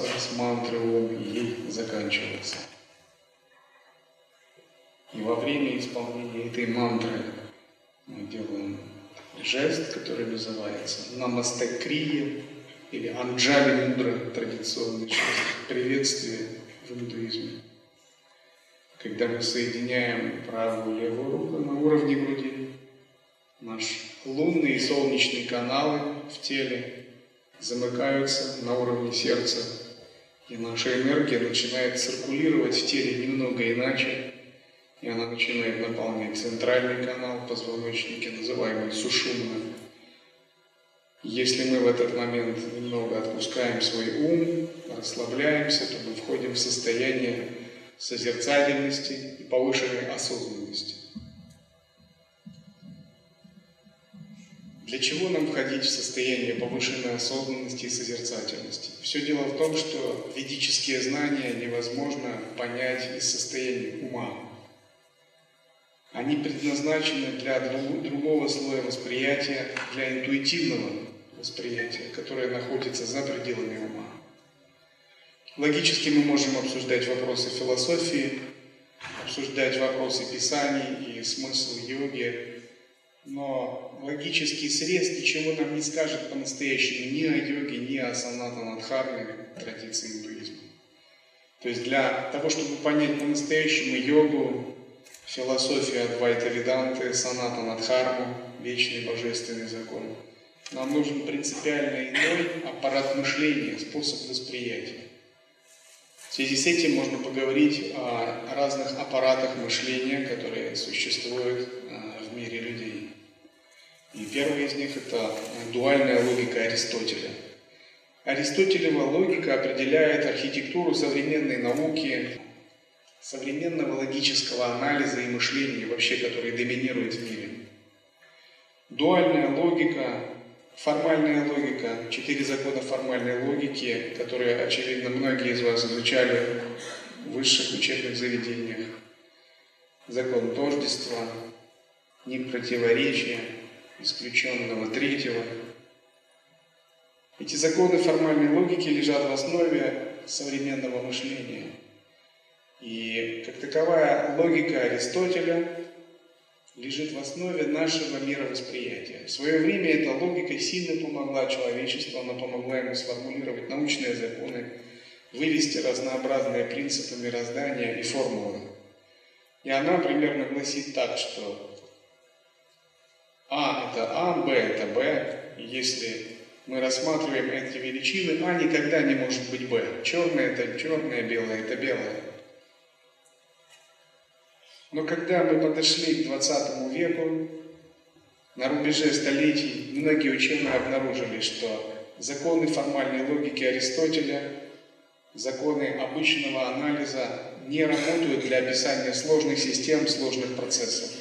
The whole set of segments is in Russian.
начинался с мантры Ом и ей заканчивался. И во время исполнения этой мантры мы делаем жест, который называется Намасте Крия или Анджали Мудра, традиционный жест приветствия в индуизме. Когда мы соединяем правую и левую руку на уровне груди, наш лунный и солнечный каналы в теле замыкаются на уровне сердца, и наша энергия начинает циркулировать в теле немного иначе, и она начинает наполнять центральный канал позвоночника, называемый сушумна. Если мы в этот момент немного отпускаем свой ум, расслабляемся, то мы входим в состояние созерцательности и повышенной осознанности. Для чего нам входить в состояние повышенной осознанности и созерцательности? Все дело в том, что ведические знания невозможно понять из состояния ума. Они предназначены для другого слоя восприятия, для интуитивного восприятия, которое находится за пределами ума. Логически мы можем обсуждать вопросы философии, обсуждать вопросы писаний и смысл йоги, но логический срез ничего нам не скажет по-настоящему ни о йоге, ни о санатанадхарме традиции индуизма. То есть для того, чтобы понять по-настоящему йогу, философия Адвайта Веданты, Саната Надхарму, вечный божественный закон. Нам нужен принципиально иной аппарат мышления, способ восприятия. В связи с этим можно поговорить о разных аппаратах мышления, которые существуют э, в мире. И первый из них – это дуальная логика Аристотеля. Аристотелева логика определяет архитектуру современной науки, современного логического анализа и мышления вообще, который доминирует в мире. Дуальная логика, формальная логика, четыре закона формальной логики, которые, очевидно, многие из вас изучали в высших учебных заведениях. Закон тождества, непротиворечия, исключенного третьего. Эти законы формальной логики лежат в основе современного мышления – и как таковая логика Аристотеля лежит в основе нашего мировосприятия. В свое время эта логика сильно помогла человечеству, она помогла ему сформулировать научные законы, вывести разнообразные принципы мироздания и формулы. И она примерно гласит так, что А это А, Б это Б, если мы рассматриваем эти величины, А никогда не может быть Б. Черное это черное, белое это белое. Но когда мы подошли к 20 веку, на рубеже столетий многие ученые обнаружили, что законы формальной логики Аристотеля, законы обычного анализа не работают для описания сложных систем, сложных процессов.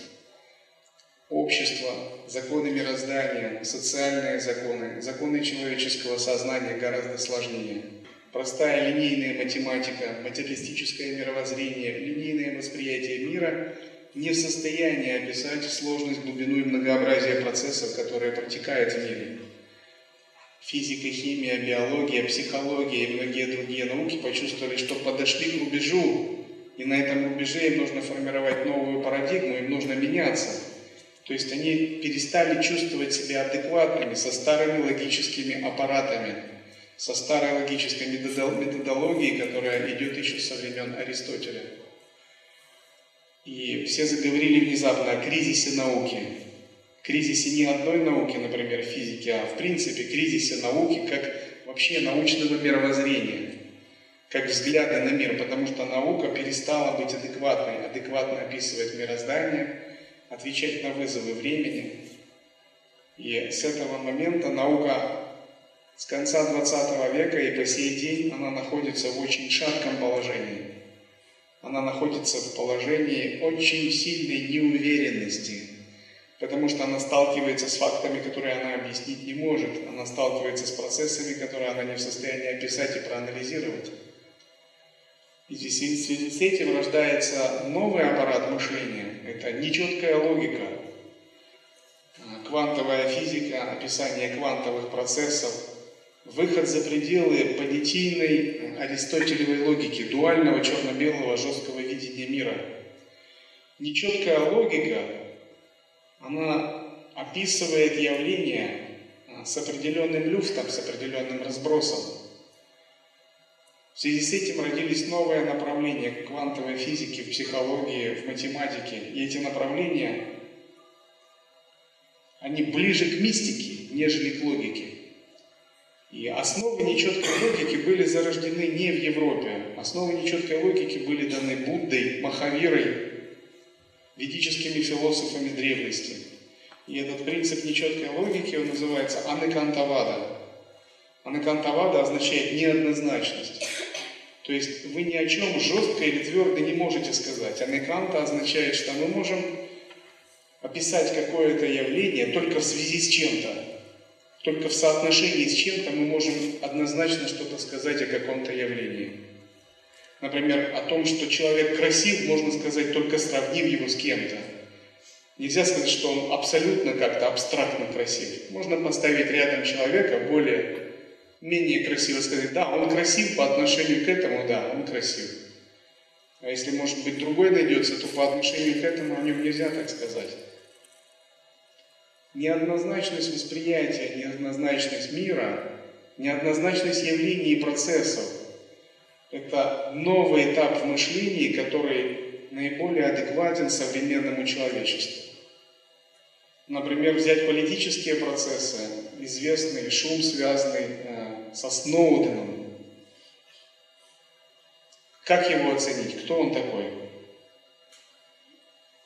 Общество, законы мироздания, социальные законы, законы человеческого сознания гораздо сложнее – Простая линейная математика, материалистическое мировоззрение, линейное восприятие мира не в состоянии описать сложность, глубину и многообразие процессов, которые протекают в мире. Физика, химия, биология, психология и многие другие науки почувствовали, что подошли к рубежу, и на этом рубеже им нужно формировать новую парадигму, им нужно меняться. То есть они перестали чувствовать себя адекватными со старыми логическими аппаратами, со старой логической методологией, которая идет еще со времен Аристотеля. И все заговорили внезапно о кризисе науки. Кризисе не одной науки, например, физики, а в принципе кризисе науки как вообще научного мировоззрения, как взгляда на мир, потому что наука перестала быть адекватной, адекватно описывать мироздание, отвечать на вызовы времени. И с этого момента наука с конца 20 века и по сей день она находится в очень шатком положении. она находится в положении очень сильной неуверенности, потому что она сталкивается с фактами, которые она объяснить не может, она сталкивается с процессами, которые она не в состоянии описать и проанализировать. И в связи с этим рождается новый аппарат мышления. Это нечеткая логика, квантовая физика, описание квантовых процессов, выход за пределы понятийной аристотелевой логики, дуального черно-белого жесткого видения мира. Нечеткая логика, она описывает явления с определенным люфтом, с определенным разбросом. В связи с этим родились новые направления квантовой физики, в психологии, в математике. И эти направления, они ближе к мистике, нежели к логике. И основы нечеткой логики были зарождены не в Европе. Основы нечеткой логики были даны Буддой, Махавирой, ведическими философами древности. И этот принцип нечеткой логики, он называется анекантавада. Анекантавада означает неоднозначность. То есть вы ни о чем жестко или твердо не можете сказать. Анеканта означает, что мы можем описать какое-то явление только в связи с чем-то. Только в соотношении с чем-то мы можем однозначно что-то сказать о каком-то явлении. Например, о том, что человек красив, можно сказать только сравнив его с кем-то. Нельзя сказать, что он абсолютно как-то абстрактно красив. Можно поставить рядом человека более менее красиво сказать, да, он красив по отношению к этому, да, он красив. А если, может быть, другой найдется, то по отношению к этому о нем нельзя так сказать. Неоднозначность восприятия, неоднозначность мира, неоднозначность явлений и процессов – это новый этап в мышлении, который наиболее адекватен современному человечеству. Например, взять политические процессы, известный шум, связанный э, со Сноуденом. Как его оценить? Кто он такой?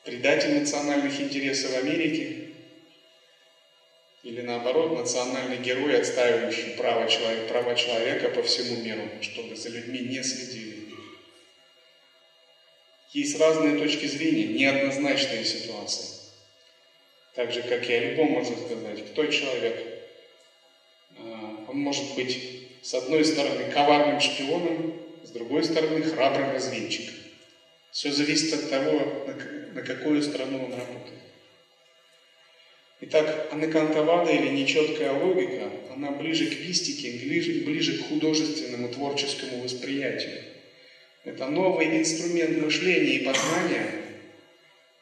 Предатель национальных интересов Америки? Или наоборот, национальный герой, отстаивающий право человека, права человека по всему миру, чтобы за людьми не следили? Есть разные точки зрения, неоднозначные ситуации. Так же, как и о можно сказать, кто человек. Он может быть, с одной стороны, коварным шпионом, с другой стороны, храбрым разведчиком. Все зависит от того, на какую страну он работает. Итак, анекантовада или нечеткая логика, она ближе к мистике, ближе, ближе к художественному творческому восприятию. Это новый инструмент мышления и познания,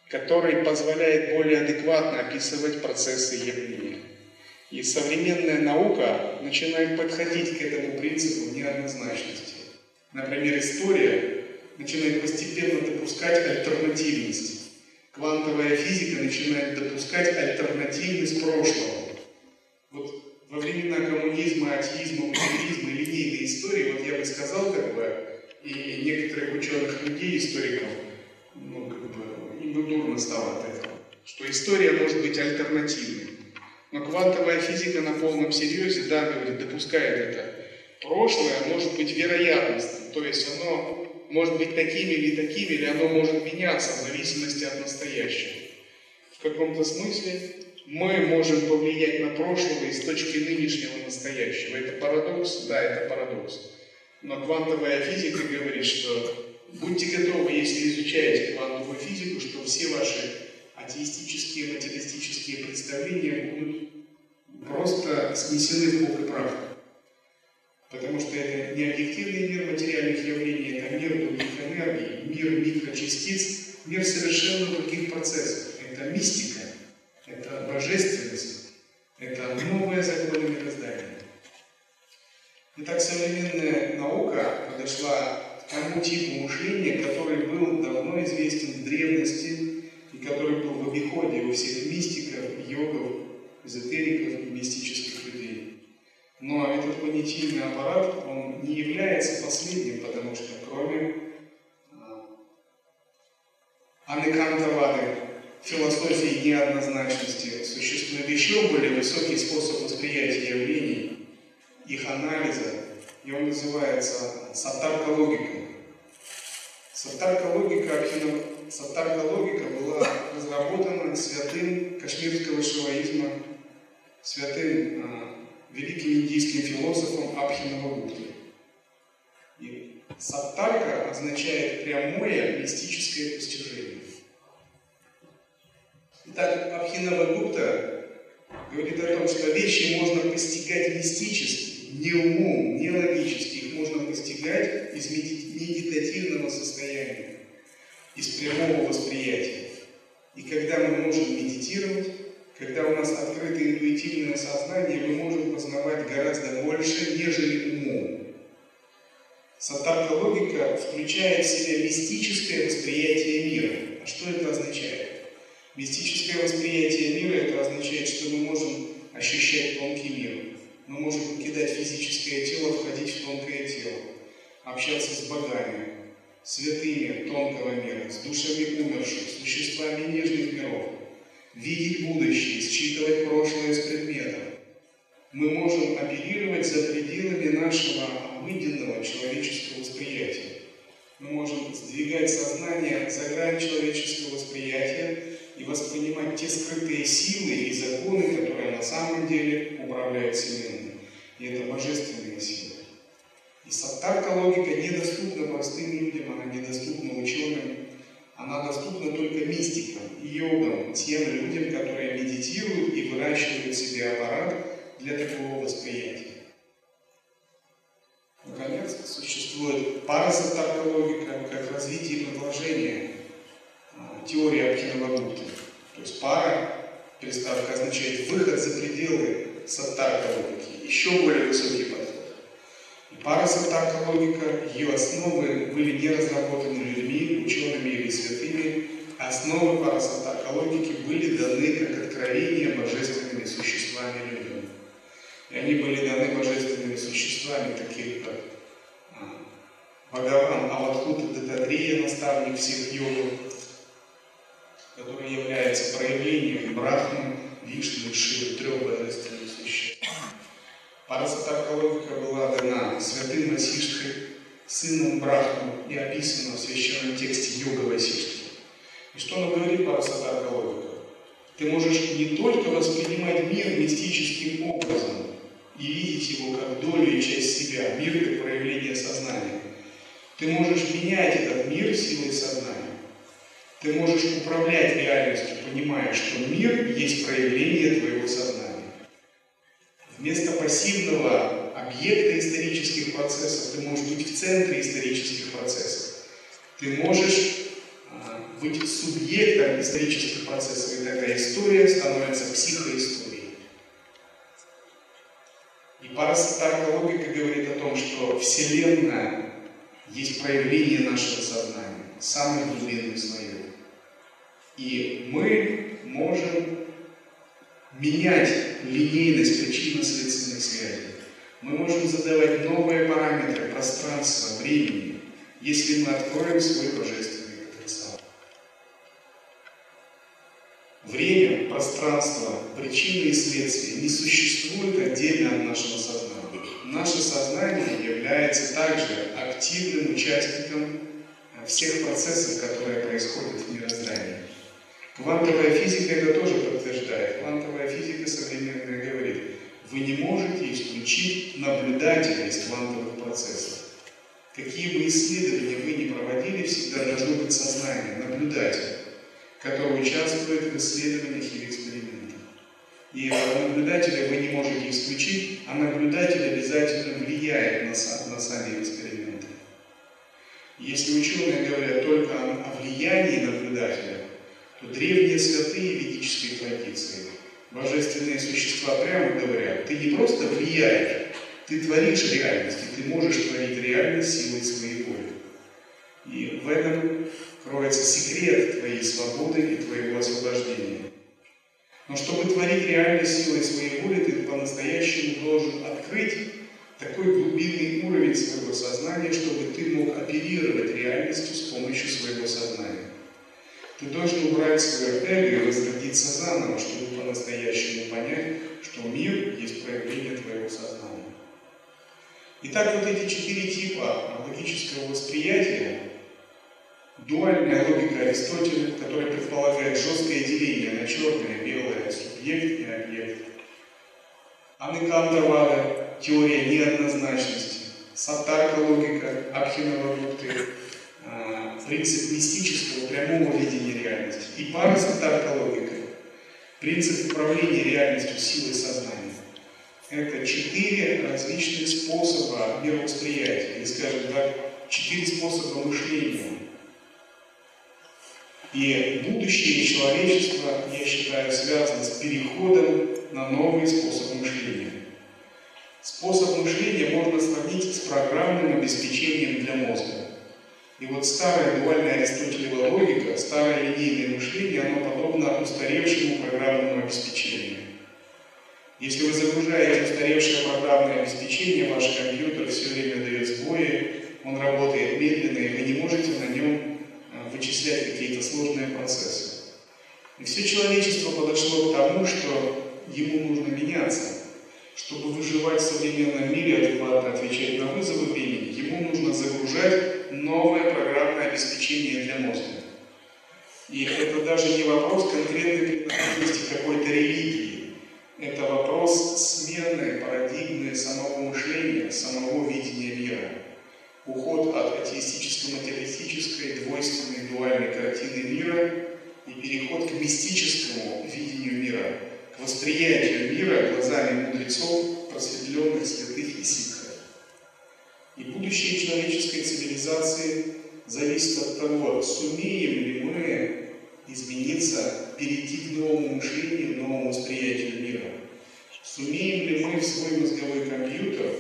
который позволяет более адекватно описывать процессы явления. И современная наука начинает подходить к этому принципу неоднозначности. Например, история начинает постепенно допускать альтернативность. Квантовая физика начинает допускать альтернативность прошлого. Вот во времена коммунизма, атеизма, утилизма и линейной истории, вот я бы сказал как бы, и некоторых ученых людей, историков, ну, как бы, им дурно стало от этого, что история может быть альтернативной. Но квантовая физика на полном серьезе, да, говорит, допускает это. Прошлое может быть вероятностью, то есть оно может быть таким или таким, или оно может меняться в зависимости от настоящего. В каком-то смысле мы можем повлиять на прошлое из точки нынешнего настоящего. Это парадокс? Да, это парадокс. Но квантовая физика говорит, что Будьте готовы, если изучаете квантовую физику, что все ваши атеистические, материалистические представления будут просто снесены в пух и прах. Потому что это не объективный мир материальных явлений, это мир других энергий, мир микрочастиц, мир совершенно других процессов. Это мистика, это божественность, это новое законы мироздания. Итак, современная наука подошла тому типу мышления, который был давно известен в древности который был в обиходе у всех мистиков, йогов, эзотериков и мистических людей. Но этот понятийный аппарат, он не является последним, потому что кроме а, Анекантованы философии неоднозначности существует еще более высокий способ восприятия явлений, их анализа, и он называется сатарка логика. Саттарка-логика, саттарка-логика была разработана святым кашмирского шиваизма, святым э, великим индийским философом Абхинавагуптой. И саттарка означает прямое мистическое постижение. Итак, Абхинавагупта говорит о том, что вещи можно постигать мистически, не умом, не логически. Их можно постигать из медитативного состояния, из прямого восприятия. И когда мы можем медитировать, когда у нас открыто интуитивное сознание, мы можем познавать гораздо больше, нежели умом. Сатарка логика включает в себя мистическое восприятие мира. А что это означает? Мистическое восприятие мира это означает, что мы можем ощущать тонкий мир. Мы можем покидать физическое тело, входить в тонкое тело, общаться с богами, святыми тонкого мира, с душами умерших, с существами нежных миров, видеть будущее, считывать прошлое с предметов. Мы можем оперировать за пределами нашего обыденного человеческого восприятия. Мы можем сдвигать сознание за грань человеческого восприятия и воспринимать те скрытые силы и законы, которые на самом деле управляют Вселенной. И это божественные силы. И саттарка логика недоступна простым людям, она недоступна ученым, она доступна только мистикам и йогам, тем людям, которые медитируют и выращивают себе аппарат для такого восприятия. Наконец, существует парасаттарка логика как развитие и продолжение а, теории Абхинавагуты. То есть пара, переставка означает выход за пределы саттарка логики, еще более высокий подход. Парасаттарка логика, ее основы были не разработаны людьми, учеными или святыми. Основы парасаттарка логики были даны как откровения божественными существами людям. И они были даны божественными существами, таких как а, Бхагаван Аватхута Дататрея, наставник всех йогов, который является проявлением Брахмы, Вишны, Шивы, трех божественных существ. Парасатарка логика была дана святым Васиштхой, сыном Брахмы и описана в священном тексте Йога Васиштхи. И что она говорит Парасатарка логика? Ты можешь не только воспринимать мир мистическим образом и видеть его как долю и часть себя, мир как проявление сознания. Ты можешь менять этот мир силой сознания. Ты можешь управлять реальностью, понимая, что мир есть проявление твоего сознания. Вместо пассивного объекта исторических процессов ты можешь быть в центре исторических процессов. Ты можешь а, быть субъектом исторических процессов, и тогда история становится психоисторией. Парасатарка говорит о том, что Вселенная есть проявление нашего сознания, самое глубинное свое. И мы можем менять линейность причинно-следственных связей. Мы можем задавать новые параметры пространства, времени, если мы откроем свой божественный Время, пространство, причины и следствия не существуют отдельно от нашего сознания. Наше сознание является также активным участником всех процессов, которые происходят в мироздании. Квантовая физика это тоже подтверждает. Квантовая физика современная говорит, вы не можете исключить наблюдателя из квантовых процессов. Какие бы исследования вы ни проводили, всегда должно быть сознание, наблюдатель, который участвует в исследованиях или экспериментах. И наблюдателя вы не можете исключить, а наблюдатель обязательно влияет на, на сами эксперименты. Если ученые говорят только о влиянии наблюдателя, то древние святые ведические традиции, божественные существа прямо говорят, ты не просто влияешь, ты творишь реальность, и ты можешь творить реальность силой своей воли. И в этом кроется секрет твоей свободы и твоего освобождения. Но чтобы творить реальность силой своей воли, ты по-настоящему должен открыть такой глубинный уровень своего сознания, чтобы ты мог оперировать реальностью с помощью своего сознания. Ты должен убрать свое эго и возродиться заново, чтобы по-настоящему понять, что мир есть проявление твоего сознания. Итак, вот эти четыре типа логического восприятия, дуальная логика Аристотеля, которая предполагает жесткое деление на черное, белое, субъект и объект. Анекантовада, теория неоднозначности, сатарка логика, Абхинавадукты, а, принцип мистического прямого видения реальности и парасатарка логика, принцип управления реальностью силой сознания. Это четыре различных способа мировосприятия, или, скажем так, четыре способа мышления. И будущее человечества, я считаю, связано с переходом на новый способ мышления. Способ мышления можно сравнить с программным обеспечением для мозга. И вот старая дуальная аристотелева логика, старое линейное мышление, оно подобно устаревшему программному обеспечению. Если вы загружаете устаревшее программное обеспечение, ваш компьютер все время дает сбои, он работает медленно, и вы не можете на нем вычислять какие-то сложные процессы. И все человечество подошло к тому, что ему нужно меняться. Чтобы выживать в современном мире, адекватно отвечать на вызовы времени, ему нужно загружать новое программное обеспечение для мозга. И это даже не вопрос конкретной принадлежности какой-то религии. Это вопрос смены парадигмы самого мышления, самого видения мира. Уход от атеистическо-материалистической, двойственной, дуальной картины мира и переход к мистическому видению мира, к восприятию мира глазами мудрецов, просветленных, святых и ситхов. И будущее человеческой цивилизации зависит от того, сумеем ли мы измениться, перейти к новому мышлению, новому восприятию мира. Сумеем ли мы в свой мозговой компьютер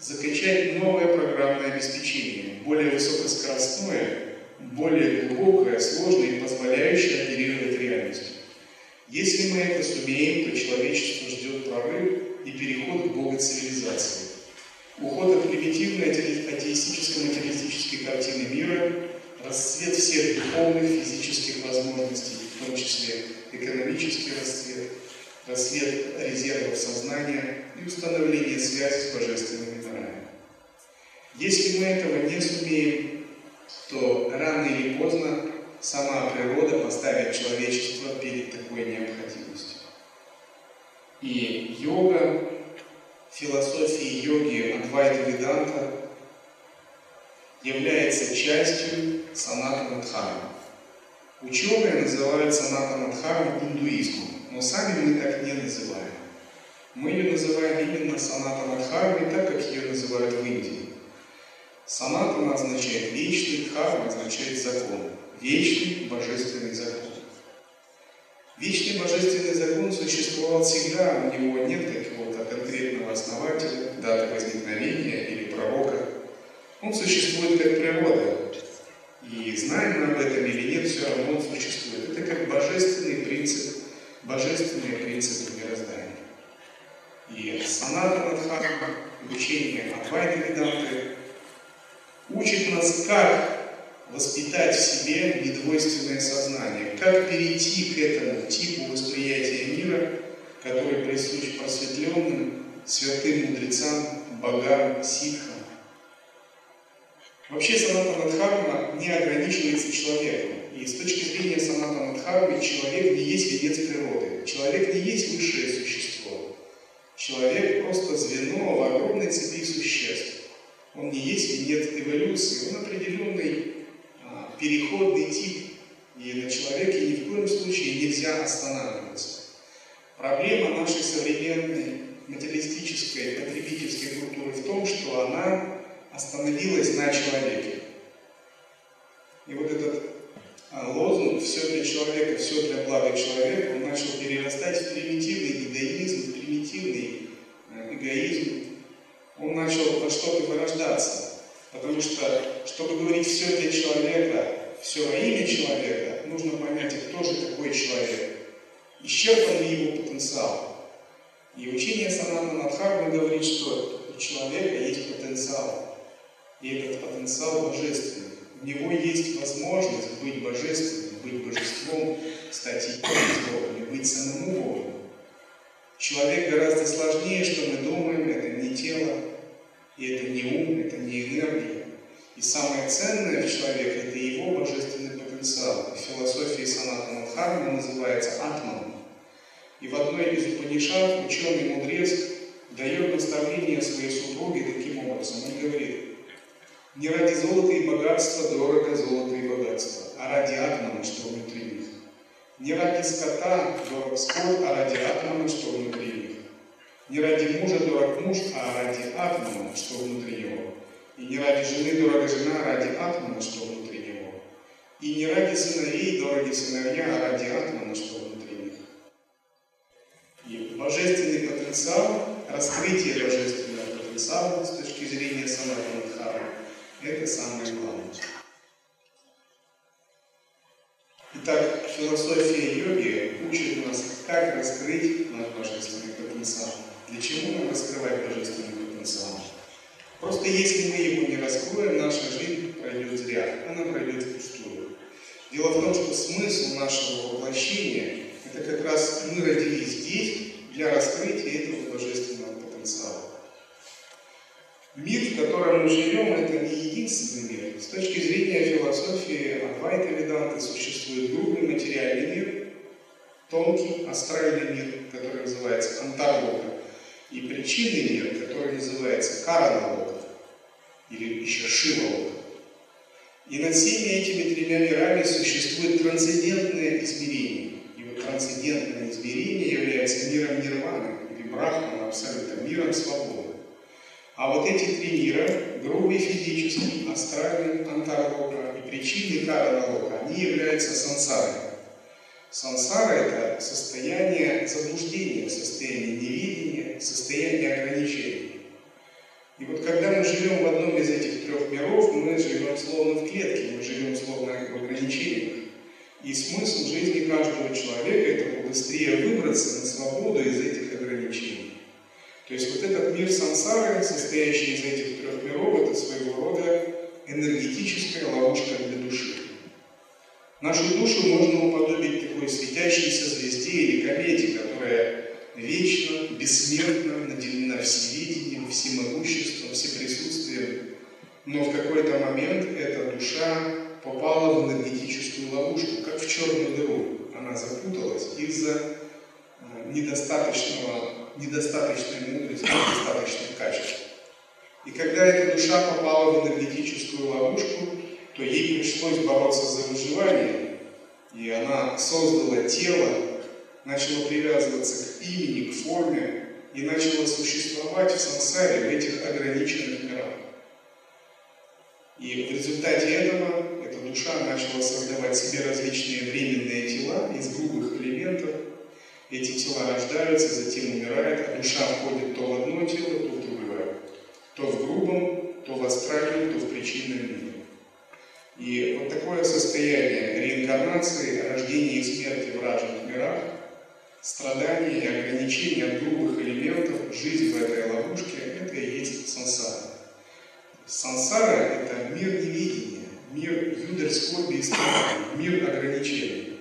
закачать новое программное обеспечение, более высокоскоростное, более глубокое, сложное и позволяющее оперировать реальностью. Если мы это сумеем, то человечество ждет прорыв и переход к богоцивилизации. Уход от примитивной атеистическо-материалистической картины мира, расцвет всех духовных, физических возможностей, в том числе экономический расцвет, расцвет резервов сознания и установление связи с божественными. Если мы этого не сумеем, то рано или поздно сама природа поставит человечество перед такой необходимостью. И йога, философия йоги Адвайта Веданта является частью санатана дхармы. Ученые называют санатана дхарму индуизмом, но сами мы так не называем. Мы ее называем именно санатана дхармой, так как ее называют в Индии. Санатана означает вечный, дхарма означает закон. Вечный божественный закон. Вечный божественный закон существовал всегда, у него нет какого-то конкретного основателя, даты возникновения или пророка. Он существует как природа. И знаем мы об этом или нет, все равно он существует. Это как божественный принцип, божественный принцип мироздания. И Саната Надхарма, учение Адвайта Веданты, учит нас, как воспитать в себе недвойственное сознание, как перейти к этому типу восприятия мира, который присущ просветленным, святым мудрецам, богам, ситхам. Вообще Санатана Дхарма не ограничивается человеком. И с точки зрения Санатана Дхармы человек не есть венец природы. Человек не есть высшее существо. Человек просто звено в огромной цепи существ. Он не есть венец эволюции, он определенный а, переходный тип. И на человеке ни в коем случае нельзя останавливаться. Проблема нашей современной материалистической, потребительской культуры в том, что она остановилась на человеке. И вот этот а, лозунг «все для человека, все для блага человека», он начал перерастать в примитивный эгоизм, в примитивный эгоизм. Он начал во что-то вырождаться. Потому что, чтобы говорить «все для человека», «все во имя человека», нужно понять, кто же такой человек. Исчерпан ли его потенциал. И учение Саната Надхарма говорит, что у человека есть потенциал. И этот потенциал божественный. У него есть возможность быть божественным, быть божеством, стать Богом и быть самому Богом. Человек гораздо сложнее, что мы думаем, это не тело, и это не ум, это не энергия. И самое ценное в человеке – это его божественный потенциал. В философии Саната Мадхармы называется атман. И в одной из Упанишат ученый-мудрец дает наставление своей супруге таким образом. Он говорит, не ради золота и богатства дорого золото и богатство, а ради атмана, что внутри них. Не ради скота дорог скот, а ради атмана, что внутри них. Не ради мужа дорог муж, а ради атома, что внутри него. И не ради жены дорога жена, а ради атома, что внутри него. И не ради сыновей дороги сыновья, а ради атома, что внутри них. И божественный потенциал, раскрытие божественного потенциала с точки зрения Санатанадхары – это самое главное. Итак, философия йоги учит нас, как раскрыть наш божественный потенциал. Для чего нам раскрывать божественный потенциал? Просто если мы его не раскроем, наша жизнь пройдет зря, она пройдет впустую. Дело в том, что смысл нашего воплощения – это как раз мы родились здесь для раскрытия этого божественного потенциала. Мир, в котором мы живем, это не единственный мир. С точки зрения философии Адвайта Веданты существует грубый материальный мир, тонкий астральный мир, который называется Антарлока, и причинный мир, который называется Караналока, или еще Шивалока. И над всеми этими тремя мирами существует трансцендентное измерение. И вот трансцендентное измерение является миром нирваны, или брахмана, абсолютно, миром свободы. А вот эти три мира, грубый физический, астральный, антарлока и причинный караналока, они являются сансарой. Сансара – это состояние заблуждения, состояние невидения, состояние ограничений. И вот когда мы живем в одном из этих трех миров, мы живем словно в клетке, мы живем словно в ограничениях. И смысл жизни каждого человека – это побыстрее выбраться на свободу из этих ограничений. То есть вот этот мир сансары, состоящий из этих трех миров, это своего рода энергетическая ловушка для души. Нашу душу можно уподобить такой светящейся звезде или комете, которая вечно, бессмертно наделена всевидением, всемогуществом, всеприсутствием. Но в какой-то момент эта душа попала в энергетическую ловушку, как в черную дыру. Она запуталась из-за э, недостаточного недостаточной мудрости, недостаточных качеств. И когда эта душа попала в энергетическую ловушку, то ей пришлось бороться за выживание, и она создала тело, начала привязываться к имени, к форме, и начала существовать в сансаре, в этих ограниченных мирах. И в результате этого эта душа начала создавать себе различные временные тела из грубых элементов, эти тела рождаются, затем умирают, а душа входит то в одно тело, то в другое. То в грубом, то в астральном, то в причинном мире. И вот такое состояние реинкарнации, рождения и смерти в разных мирах, страдания и ограничения грубых элементов, жизнь в этой ловушке – это и есть сансара. Сансара – это мир невидения, мир юдаль скорби и страданий, мир ограничений.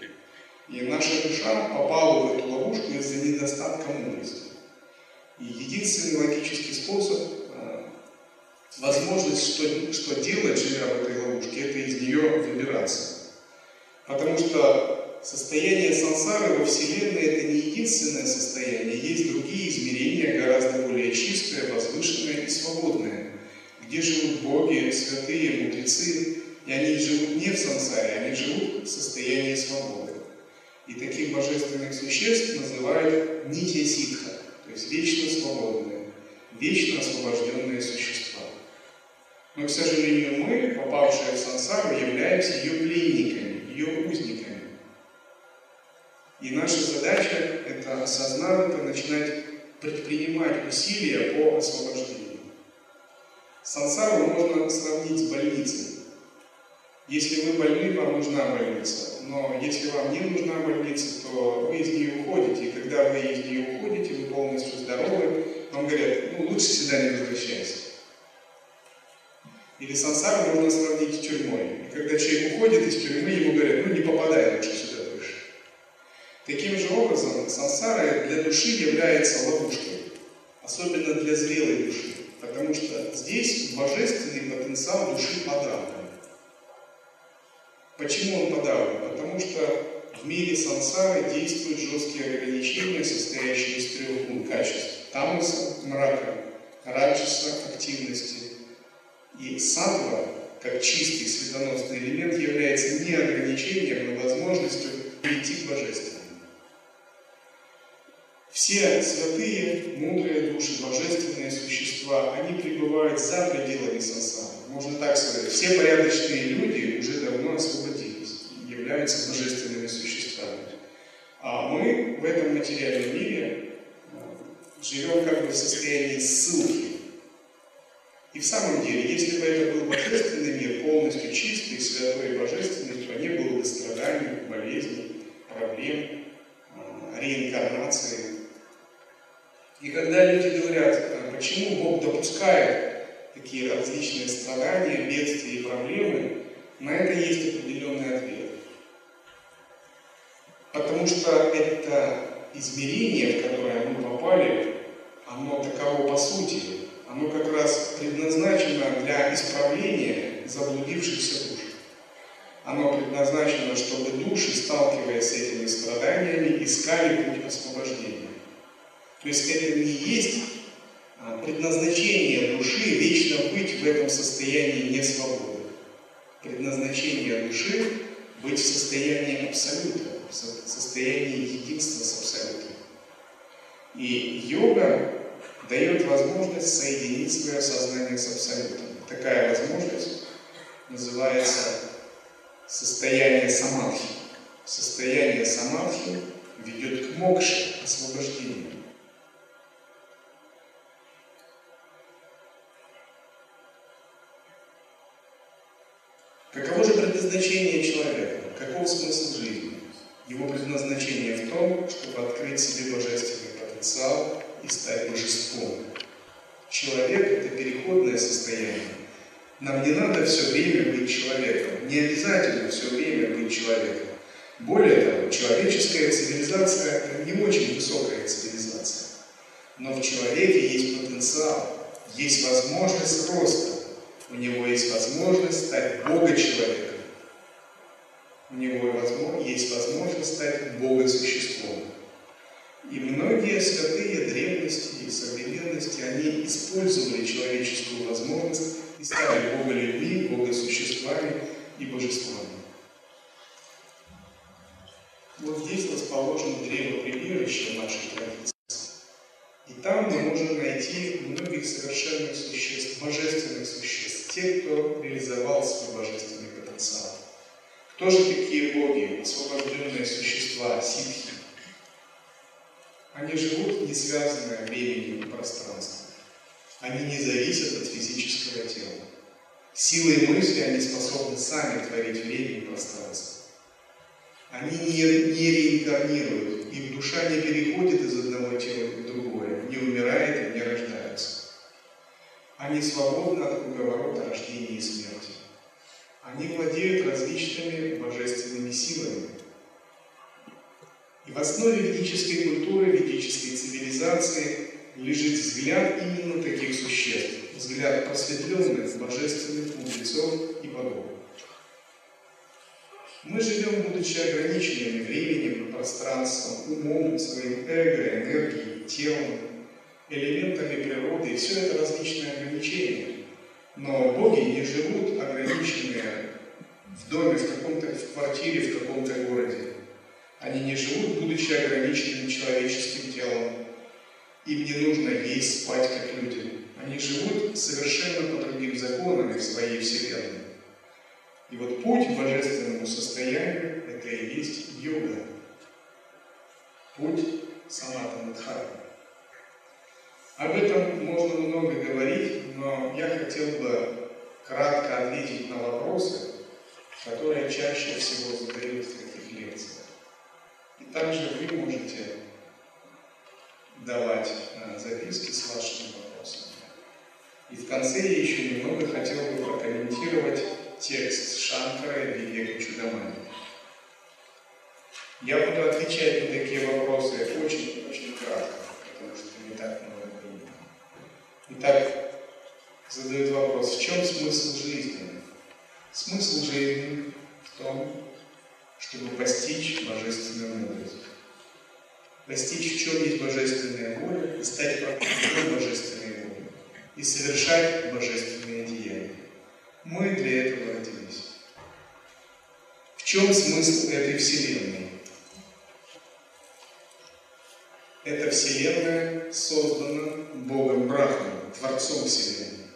И наша душа попала в эту ловушку из-за недостатка мудрости. И единственный логический способ, э, возможность, что, что делать, живя в этой ловушке, это из нее выбираться. Потому что состояние сансары во Вселенной это не единственное состояние, есть другие измерения, гораздо более чистые, возвышенные и свободные, где живут боги, святые, мудрецы, и они живут не в сансаре, они живут в состоянии свободы. И таких божественных существ называют нитя ситха, то есть вечно свободные, вечно освобожденные существа. Но, к сожалению, мы, попавшие в сансару, являемся ее пленниками, ее узниками. И наша задача – это осознав это, начинать предпринимать усилия по освобождению. Сансару можно сравнить с больницей. Если вы больны, вам нужна больница но если вам не нужна больница, то вы из нее уходите, и когда вы из нее уходите, вы полностью здоровы, вам говорят, ну лучше сюда не возвращайся. Или сансару можно сравнить с тюрьмой. И когда человек уходит из тюрьмы, ему говорят, ну не попадай лучше сюда. Таким же образом, сансара для души является ловушкой, особенно для зрелой души, потому что здесь божественный потенциал души подавлен. Почему он подавлен? Потому что в мире сансары действуют жесткие ограничения, состоящие из трех качеств. Тамаса – мрака, раджаса – активности и сатва, как чистый светоносный элемент, является не ограничением, но возможностью прийти к божественному. Все святые, мудрые души, божественные существа, они пребывают за пределами сансары. Можно так сказать, все порядочные люди уже давно освободились являются божественными существами. А мы в этом материальном мире э, живем как бы в состоянии ссылки. И в самом деле, если бы это был божественный мир, полностью чистый, святой и божественный, то не было бы страданий, болезней, проблем, э, реинкарнации, и когда люди говорят, э, почему Бог допускает такие различные страдания, бедствия и проблемы, на это есть определенный ответ. Потому что это измерение, в которое мы попали, оно таково по сути. Оно как раз предназначено для исправления заблудившихся душ. Оно предназначено, чтобы души, сталкиваясь с этими страданиями, искали путь освобождения. То есть это не есть а, предназначение души вечно быть в этом состоянии несвободы. Предназначение души быть в состоянии абсолюта, в состоянии единства с абсолютом. И йога дает возможность соединить свое сознание с абсолютом. Такая возможность называется состояние самадхи. Состояние самадхи ведет к мокше, освобождению. Предназначение человека? Каков смысл жизни? Его предназначение в том, чтобы открыть себе божественный потенциал и стать божеством. Человек – это переходное состояние. Нам не надо все время быть человеком. Не обязательно все время быть человеком. Более того, человеческая цивилизация – это не очень высокая цивилизация. Но в человеке есть потенциал, есть возможность роста у него есть возможность стать Бога-человеком. Него есть возможность стать Бога-существом. И многие святые древности и современности, они использовали человеческую возможность и стали Бога-людьми, Бога-существами и божествами. Вот здесь расположено древо прибежища нашей традиции. И там мы можем найти многих совершенных существ, божественных существ, те, кто реализовал свой божественный. Кто же такие боги, освобожденные существа, ситхи? Они живут не связанные временем и пространством. Они не зависят от физического тела. Силой мысли они способны сами творить время и пространство. Они не, не реинкарнируют, их душа не переходит из одного тела в другое, не умирает и не рождается. Они свободны от круговорота рождения и смерти. Они владеют различными божественными силами. И в основе ведической культуры, ведической цивилизации лежит взгляд именно таких существ. Взгляд просветленных, божественных мудрецов и богов. Мы живем, будучи ограниченными временем, пространством, умом, своим эго, энергией, телом, элементами природы, и все это различные ограничения. Но боги не живут ограниченные в доме, в каком-то в квартире, в каком-то городе. Они не живут, будучи ограниченным человеческим телом. Им не нужно есть, спать, как люди. Они живут совершенно по другим законам в своей вселенной. И вот путь к божественному состоянию – это и есть йога. Путь самата Мадхарма. Об этом можно много говорить, но я хотел бы кратко ответить на вопросы, которые чаще всего задают в таких лекциях. И также вы можете давать э, записки с вашими вопросами. И в конце я еще немного хотел бы прокомментировать текст Шанкара Вивека Чудамани. Я буду отвечать на такие вопросы очень-очень кратко, потому что не так много Итак, задают вопрос, в чем смысл жизни? Смысл жизни в том, чтобы постичь божественную мудрость. Постичь, в чем есть божественная воля, и стать практиком божественной воли, и совершать божественные деяния. Мы для этого родились. В чем смысл этой Вселенной? Эта Вселенная создана Богом Брахманом, Творцом Вселенной.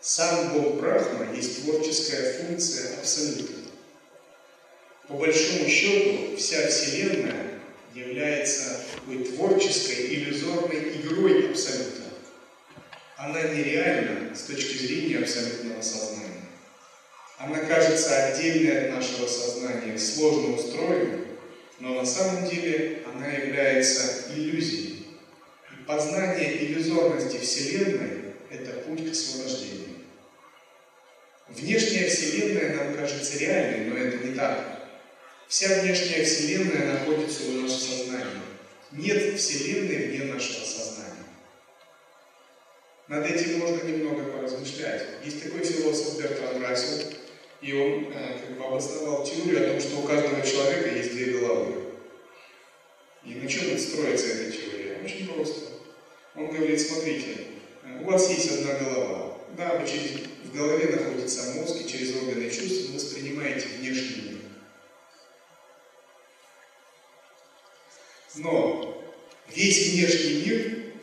Сам Бог Брахма есть творческая функция Абсолюта. По большому счету, вся Вселенная является такой творческой, иллюзорной игрой Абсолюта. Она нереальна с точки зрения абсолютного сознания. Она кажется отдельной от нашего сознания, сложно устроенной, но на самом деле она является иллюзией. Познание иллюзорности Вселенной – это путь к освобождению. Внешняя Вселенная нам кажется реальной, но это не так. Вся внешняя Вселенная находится у нашего сознания. Нет Вселенной вне нашего сознания. Над этим можно немного поразмышлять. Есть такой философ Бертран Рассел, и он э, как бы обосновал теорию о том, что у каждого человека есть две головы. И на чем строится эта теория? Очень просто. Он говорит, смотрите, у вас есть одна голова. Да, вы в голове находится мозг, и через органы чувств вы воспринимаете внешний мир. Но весь внешний мир,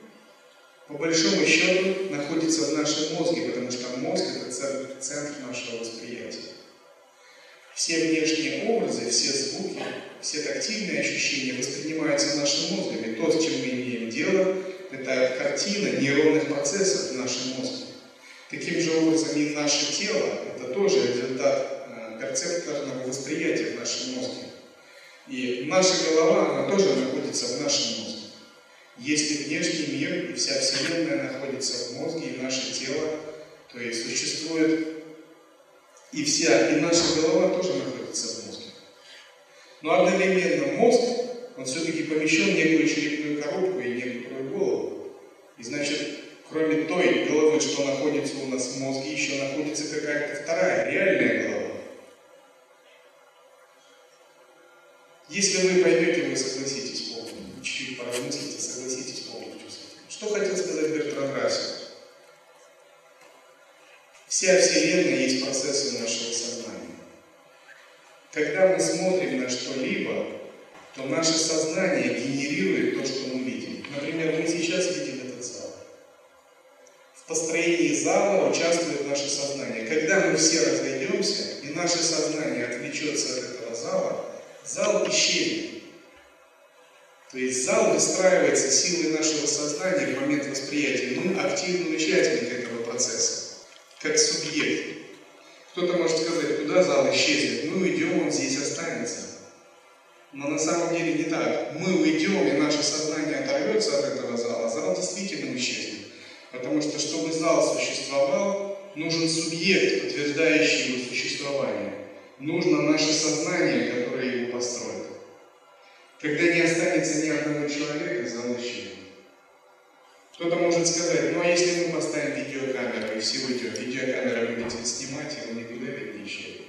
по большому счету, находится в нашем мозге, потому что мозг – это центр нашего восприятия. Все внешние образы, все звуки, все тактильные ощущения воспринимаются нашим мозгом. И то, с чем мы имеем дело, это картина нейронных процессов в нашем мозге. Таким же образом и наше тело – это тоже результат э, перцепторного восприятия в нашем мозге. И наша голова, она тоже находится в нашем мозге. Если внешний мир и вся Вселенная находится в мозге, и наше тело, то есть существует и вся, и наша голова тоже находится в мозге. Но одновременно мозг, он все-таки помещен в некую черепную коробку и некоторую голову. И значит, Кроме той головы, что находится у нас в мозге, еще находится какая-то вторая, реальная голова. Если вы поймете, вы согласитесь полностью, чуть-чуть поразмыслите, согласитесь полностью Что хотел сказать Бертран Рассел? Вся Вселенная есть процессы нашего сознания. Когда мы смотрим на что-либо, то наше сознание генерирует то, что мы видим. Например, мы сейчас видим построении зала участвует наше сознание. Когда мы все разойдемся, и наше сознание отвлечется от этого зала, зал исчезнет. То есть зал выстраивается силой нашего сознания в момент восприятия. Мы активный участник этого процесса, как субъект. Кто-то может сказать, куда зал исчезнет? Мы уйдем, он здесь останется. Но на самом деле не так. Мы уйдем, и наше сознание оторвется от этого зала, а зал действительно исчезнет. Потому что, чтобы зал существовал, нужен субъект, подтверждающий его существование. Нужно наше сознание, которое его построит. Когда не останется ни одного человека, зал исчезнет. Кто-то может сказать, ну а если мы поставим видеокамеру и все уйдет, видеокамера будет снимать, его никуда ведь не исчезнет.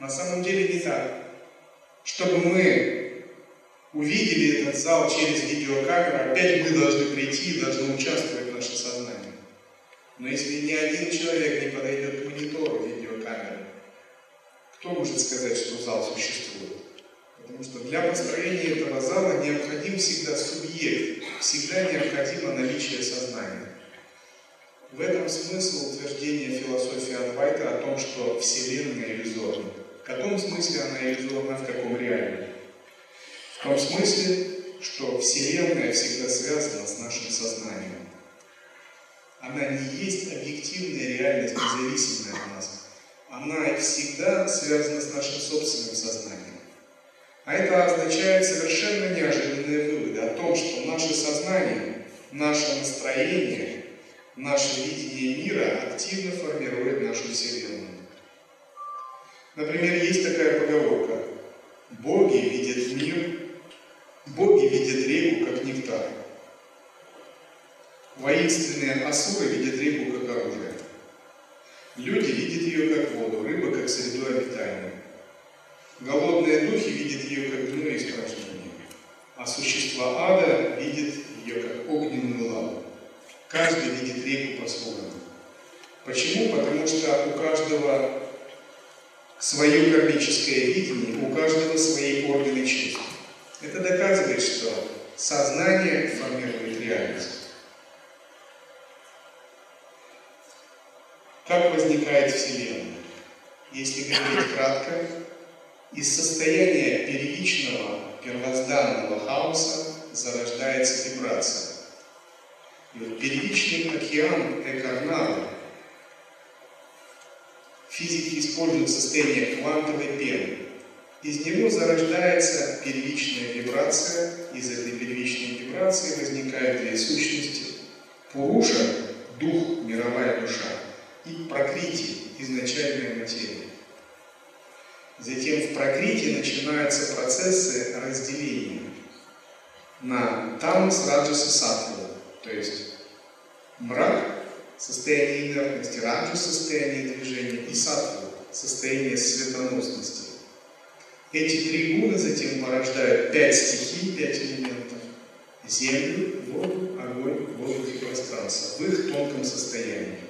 На самом деле не так. Чтобы мы увидели этот зал через видеокамеру, опять мы должны прийти и должны участвовать в наше сознание. Но если ни один человек не подойдет к монитору видеокамеры, кто может сказать, что зал существует? Потому что для построения этого зала необходим всегда субъект, всегда необходимо наличие сознания. В этом смысл утверждения философии Адвайта о том, что Вселенная иллюзорна. Каком смысле она иллюзорна, в каком реальном? В том смысле, что Вселенная всегда связана с нашим сознанием. Она не есть объективная реальность, независимая от нас. Она всегда связана с нашим собственным сознанием. А это означает совершенно неожиданные выводы о том, что наше сознание, наше настроение, наше видение мира активно формирует нашу Вселенную. Например, есть такая поговорка «Боги видят мир Боги видят реку, как нектар. Воинственные асуры видят реку, как оружие. Люди видят ее как воду, рыба, как среду обитания. Голодные духи видят ее как дно испражнение, а существа ада видят ее как огненную лаву. Каждый видит реку по-своему. Почему? Потому что у каждого свое кармическое видение, у каждого свои органы чувств. Это доказывает, что сознание формирует реальность. Как возникает Вселенная? Если говорить кратко, из состояния первичного первозданного хаоса зарождается вибрация. И вот первичный океан Экарнада физики используют состояние квантовой пены. Из него зарождается первичная вибрация, из этой первичной вибрации возникают две сущности. Пуруша – дух, мировая душа, и прокрити – изначальная материя. Затем в прокрите начинаются процессы разделения на тамас, раджас и саттву, то есть мрак, состояние инертности, раджас, состояние движения и саттву, состояние светоносности. Эти три гуна затем порождают пять стихий, пять элементов. Землю, воду, огонь, воздух и пространство в их тонком состоянии.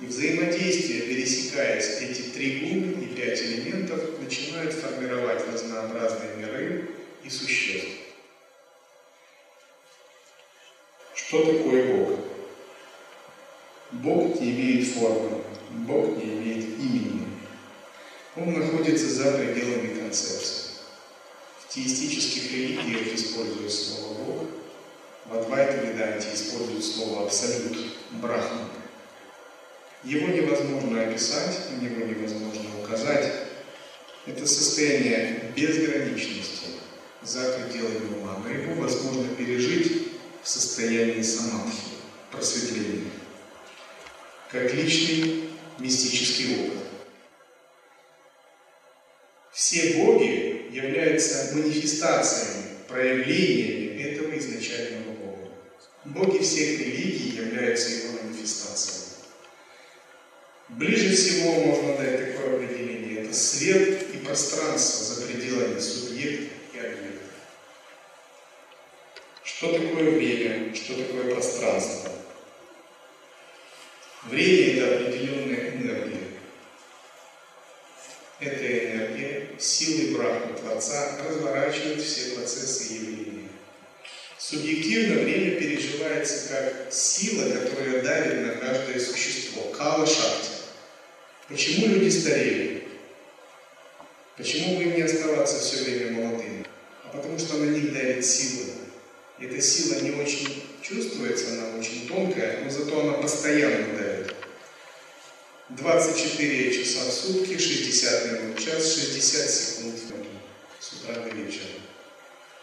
И взаимодействие, пересекаясь эти три гуны и пять элементов, начинают формировать разнообразные миры и существ. Что такое Бог? Бог не имеет формы, Бог не имеет имени. Он находится за пределами концепции. В теистических религиях используют слово Бог, в Адвайта Веданте используют слово Абсолют, Брахман. Его невозможно описать, на невозможно указать. Это состояние безграничности за пределами ума, но его возможно пережить в состоянии самадхи, просветления, как личный мистический опыт. Все боги являются манифестациями, проявлениями этого изначального Бога. Боги всех религий являются его манифестациями. Ближе всего можно дать такое определение. Это свет и пространство за пределами субъекта и объекта. Что такое время? Что такое пространство? Время – это определенная энергия. Эта энергия силы Брахмы Творца разворачивает все процессы явления. Субъективно время переживается как сила, которая давит на каждое существо. Кала Шакти. Почему люди стареют? Почему бы им не оставаться все время молодыми? А потому что на них давит сила. И эта сила не очень чувствуется, она очень тонкая, но зато она постоянно давит. 24 часа в сутки, 60 минут в час, 60 секунд в минуту, с утра до вечера.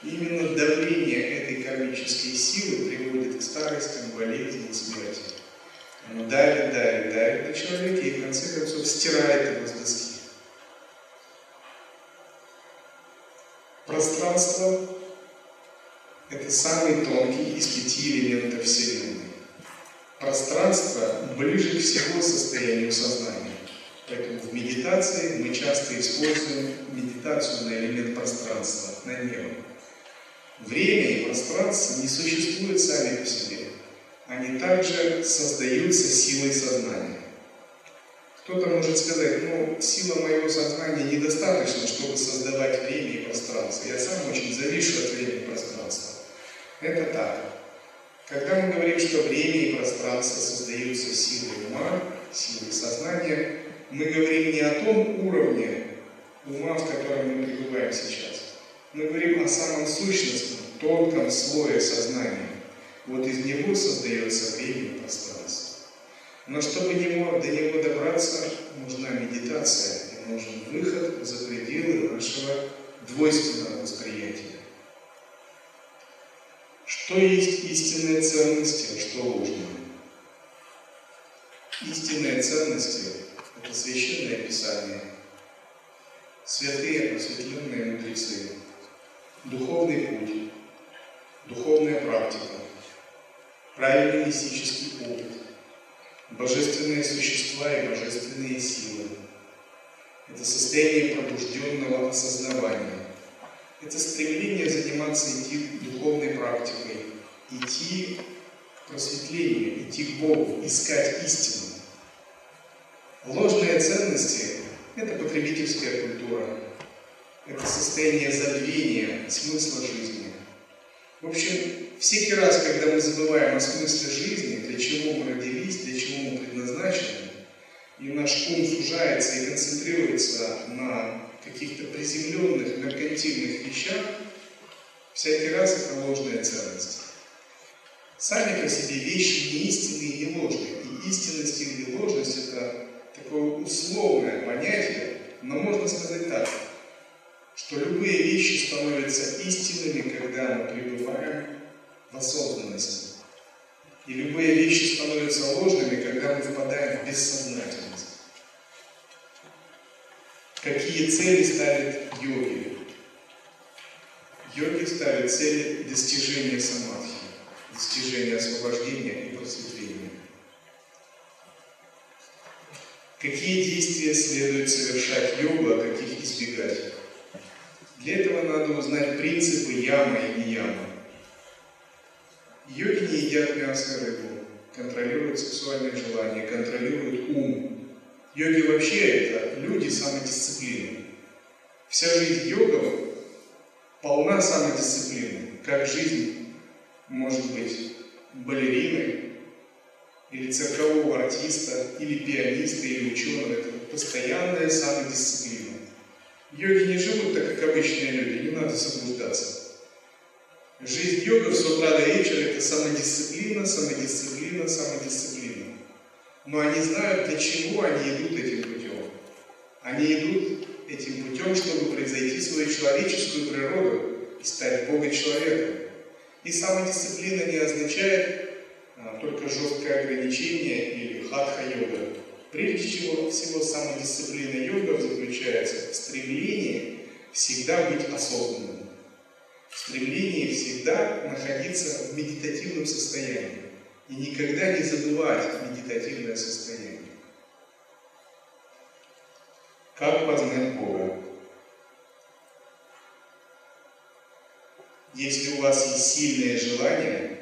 И именно давление этой кармической силы приводит к старости, болезни, смерти. Оно давит, давит, давит на человека и в конце концов стирает его с доски. Пространство – это самый тонкий из пяти элементов Вселенной. Пространство ближе всего к состоянию сознания. Поэтому в медитации мы часто используем медитацию на элемент пространства, на небо. Время и пространство не существуют сами по себе они также создаются силой сознания. Кто-то может сказать, ну, сила моего сознания недостаточно, чтобы создавать время и пространство. Я сам очень завишу от времени и пространства. Это так. Когда мы говорим, что время и пространство создаются силой ума, силой сознания, мы говорим не о том уровне ума, в котором мы пребываем сейчас. Мы говорим о самом сущностном, тонком слое сознания вот из него создается время и пространство. Но чтобы него, до него добраться, нужна медитация и нужен выход за пределы нашего двойственного восприятия. Что есть истинные ценности, а что ложные? Истинные ценности – это священное писание, святые просветленные мудрецы, духовный путь, духовная практика, правильный мистический опыт, божественные существа и божественные силы. Это состояние пробужденного осознавания. Это стремление заниматься духовной практикой, идти к просветлению, идти к Богу, искать истину. Ложные ценности – это потребительская культура, это состояние забвения смысла жизни. В общем, всякий раз, когда мы забываем о смысле жизни, для чего мы родились, для чего мы предназначены, и наш ум сужается и концентрируется на каких-то приземленных, меркантильных вещах, всякий раз это ложная ценность. Сами по себе вещи не истинные и не ложные. И истинность или ложность – это такое условное понятие, но можно сказать так, что любые вещи становятся истинными, когда мы пребываем в осознанности. И любые вещи становятся ложными, когда мы впадаем в бессознательность. Какие цели ставят йоги? Йоги ставят цели достижения самадхи, достижения освобождения и просветления. Какие действия следует совершать йогу, а каких избегать? Для этого надо узнать принципы ямы и нияма. Йоги не едят мясо рыбу, контролируют сексуальные желания, контролируют ум. Йоги вообще это люди самодисциплины. Вся жизнь йогов полна самодисциплины, как жизнь может быть балериной, или циркового артиста, или пианиста, или ученого. Это постоянная самодисциплина. Йоги не живут так, как обычные люди, не надо заблуждаться. Жизнь йогов с утра до вечера – это самодисциплина, самодисциплина, самодисциплина. Но они знают, для чего они идут этим путем. Они идут этим путем, чтобы произойти свою человеческую природу и стать Бога человеком. И самодисциплина не означает а, только жесткое ограничение или хатха-йога. Прежде всего, всего самодисциплина йогов заключается в стремлении всегда быть осознанным стремлении всегда находиться в медитативном состоянии и никогда не забывать медитативное состояние. Как познать Бога? Если у вас есть сильное желание,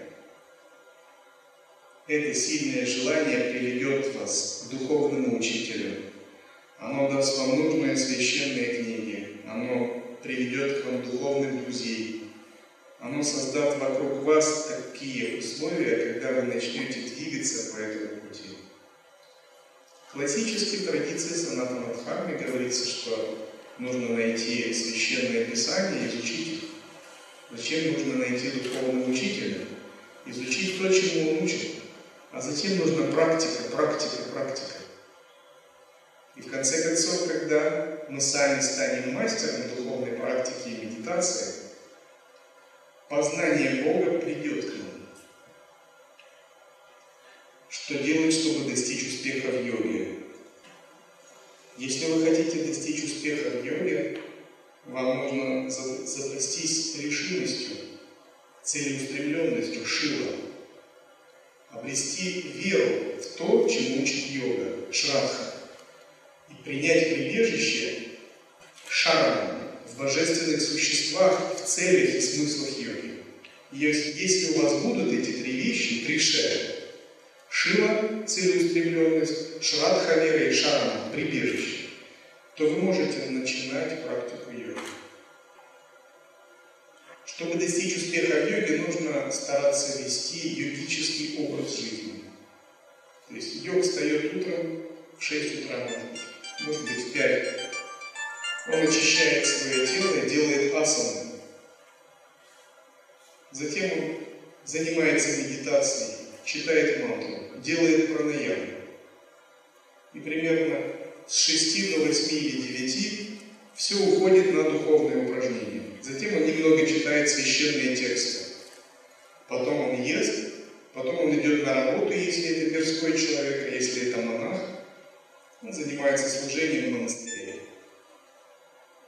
это сильное желание приведет вас к духовному учителю. Оно даст вам нужные священные книги. Оно приведет к вам духовных друзей, оно создаст вокруг вас такие условия, когда вы начнете двигаться по этому пути. В классической традиции Санатана Дхармы говорится, что нужно найти священное писание и изучить их. Зачем нужно найти духовного учителя? Изучить то, чему он учит. А затем нужна практика, практика, практика. И в конце концов, когда мы сами станем мастером духовной практики и медитации, познание Бога придет к нам. Что делать, чтобы достичь успеха в йоге? Если вы хотите достичь успеха в йоге, вам нужно запастись решимостью, целеустремленностью, шила, обрести веру в то, чему учит йога, шрадха, и принять прибежище шарана, в божественных существах, в целях и смыслах йоги. Если, если у вас будут эти три вещи, три шея, Шива – целеустремленность, Шрадха – вера и Шарана – прибежище, то вы можете начинать практику йоги. Чтобы достичь успеха в йоге, нужно стараться вести йогический образ жизни. То есть йог встает утром в 6 утра, может быть в 5, он очищает свое тело делает асаны. Затем он занимается медитацией, читает мантру, делает пранаяму. И примерно с 6 до 8 или 9 все уходит на духовные упражнения. Затем он немного читает священные тексты. Потом он ест, потом он идет на работу, если это мирской человек, а если это монах, он занимается служением в монастыре.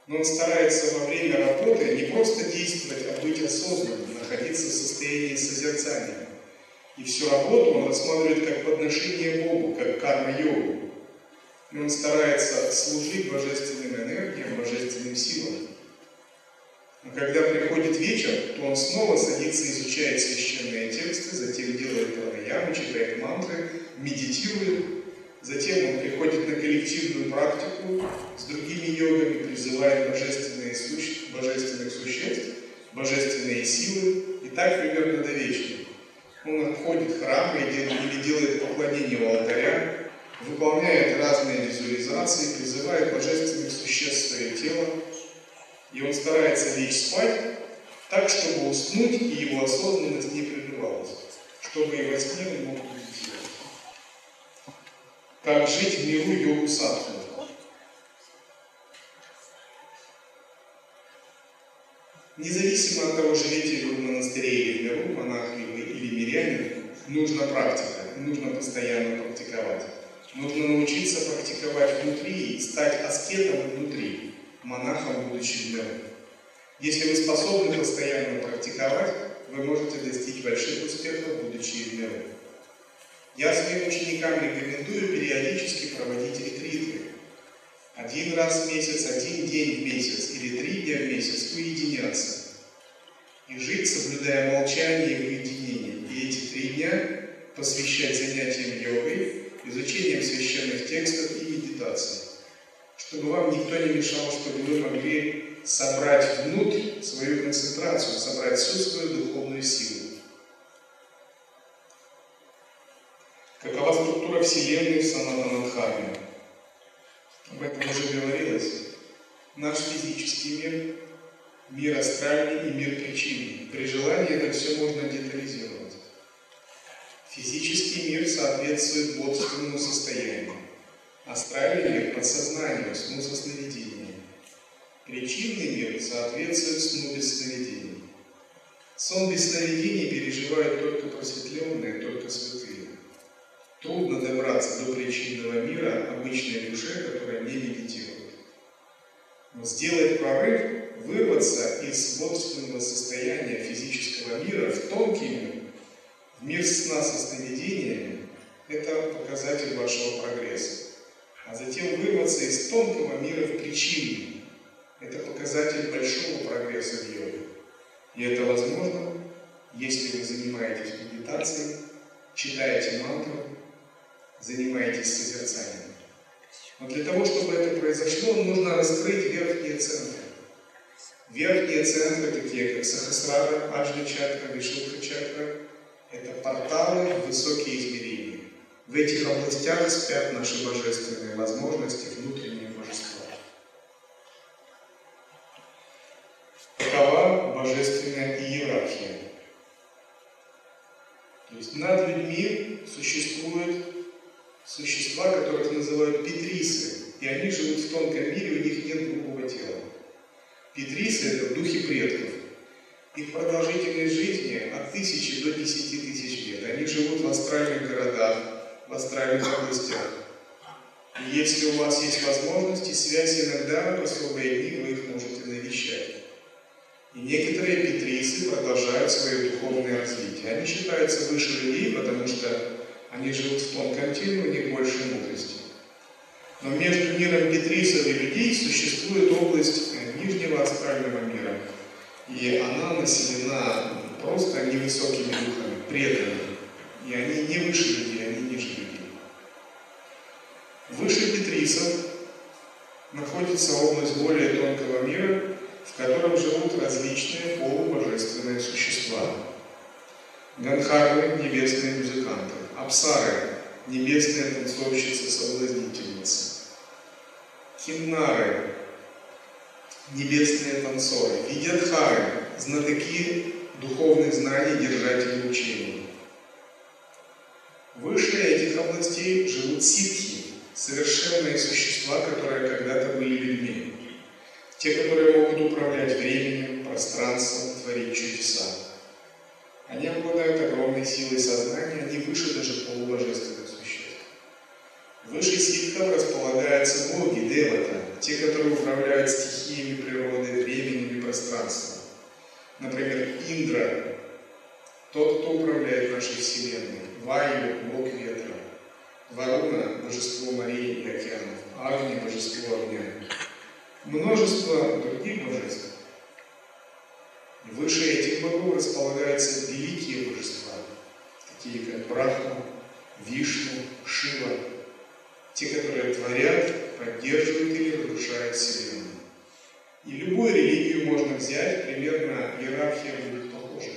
Но он старается во время работы не просто действовать, а быть осознанным, находиться в состоянии созерцания. И всю работу он рассматривает как подношение Богу, как карма-йогу. И он старается служить божественным энергиям, божественным силам. Но когда приходит вечер, то он снова садится, изучает священные тексты, затем делает пранаяму, читает мантры, медитирует. Затем он приходит на коллективную практику с другими йогами, призывает божественные суще... божественных существ, божественные силы, и так примерно до вечера. Он обходит храмы или делает поклонение у алтаря, выполняет разные визуализации, призывает божественных существ в свое тело, и он старается лечь спать так, чтобы уснуть, и его осознанность не прерывалась, чтобы и во сне он мог медитировать. Как жить в миру йогу садху? Независимо от того, живете вы в монастыре или в миру, монах ли или мирянин, нужна практика, нужно постоянно практиковать. Нужно научиться практиковать внутри и стать аскетом внутри монахом, будучи в миру. Если вы способны постоянно практиковать, вы можете достичь больших успехов, будучи миру. Я своим ученикам рекомендую периодически проводить ретриты. Один раз в месяц, один день в месяц или три дня в месяц уединяться. И жить, соблюдая молчание и уединение. И эти три дня посвящать занятиям йогой, изучением священных текстов и медитацией чтобы вам никто не мешал, чтобы вы могли собрать внутрь свою концентрацию, собрать всю свою духовную силу. Какова структура Вселенной в Санатанадхарме? Об этом уже говорилось. Наш физический мир, мир астральный и мир причинный. При желании это все можно детализировать. Физический мир соответствует бодственному состоянию. Астральный мир – подсознанию, смысл сновидения. Причинный мир соответствует сну без сновидений. Сон без сновидений переживают только просветленные, только святые. Трудно добраться до причинного мира обычной душе, которая не медитирует. Но сделать прорыв, вырваться из собственного состояния физического мира в тонкий мир, мир сна со сновидениями, это показатель вашего прогресса а затем вырваться из тонкого мира в причинный. Это показатель большого прогресса в йоге. И это возможно, если вы занимаетесь медитацией, читаете мантру, занимаетесь созерцанием. Но для того, чтобы это произошло, нужно раскрыть верхние центры. Верхние центры, такие как Сахасрара, Аджна чакра, Вишудха чакра, это порталы в высокие измерения. В этих областях спят наши божественные возможности, внутренние божества. Какова божественная иерархия? То есть над людьми существуют существа, которых называют петрисы, и они живут в тонком мире, у них нет другого тела. Петрисы – это духи предков. Их продолжительность жизни от тысячи до десяти тысяч лет. Они живут в астральных городах, в астральных областях. И если у вас есть возможность и связь иногда, в особые дни вы их можете навещать. И некоторые петрисы продолжают свое духовное развитие. Они считаются выше людей, потому что они живут в у них больше мудрости. Но между миром петрисов и людей существует область э, нижнего астрального мира. И она населена просто невысокими духами, преданными. И они не выше людей, они ниже людей. Выше Петрисов находится область более тонкого мира, в котором живут различные полубожественные существа. Ганхары – небесные музыканты, Апсары – небесные танцовщицы-соблазнительницы, Киннары – небесные танцоры, Видятхары – знатоки духовных знаний, держатели учений. Выше этих областей живут ситхи, совершенные существа, которые когда-то были людьми. Те, которые могут управлять временем, пространством, творить чудеса. Они обладают огромной силой сознания, они выше даже полубожественных существ. Выше ситхов располагаются боги, девата, те, которые управляют стихиями природы, временем и пространством. Например, Индра, тот, кто управляет нашей Вселенной, Ваю, бог ветра, Варуна – божество морей и океанов, Агни – божество огня, множество других божеств. Выше этих богов располагаются великие божества, такие как Брахма, Вишну, Шива, те, которые творят, поддерживают или разрушают Вселенную. И любую религию можно взять, примерно иерархия будет похожа.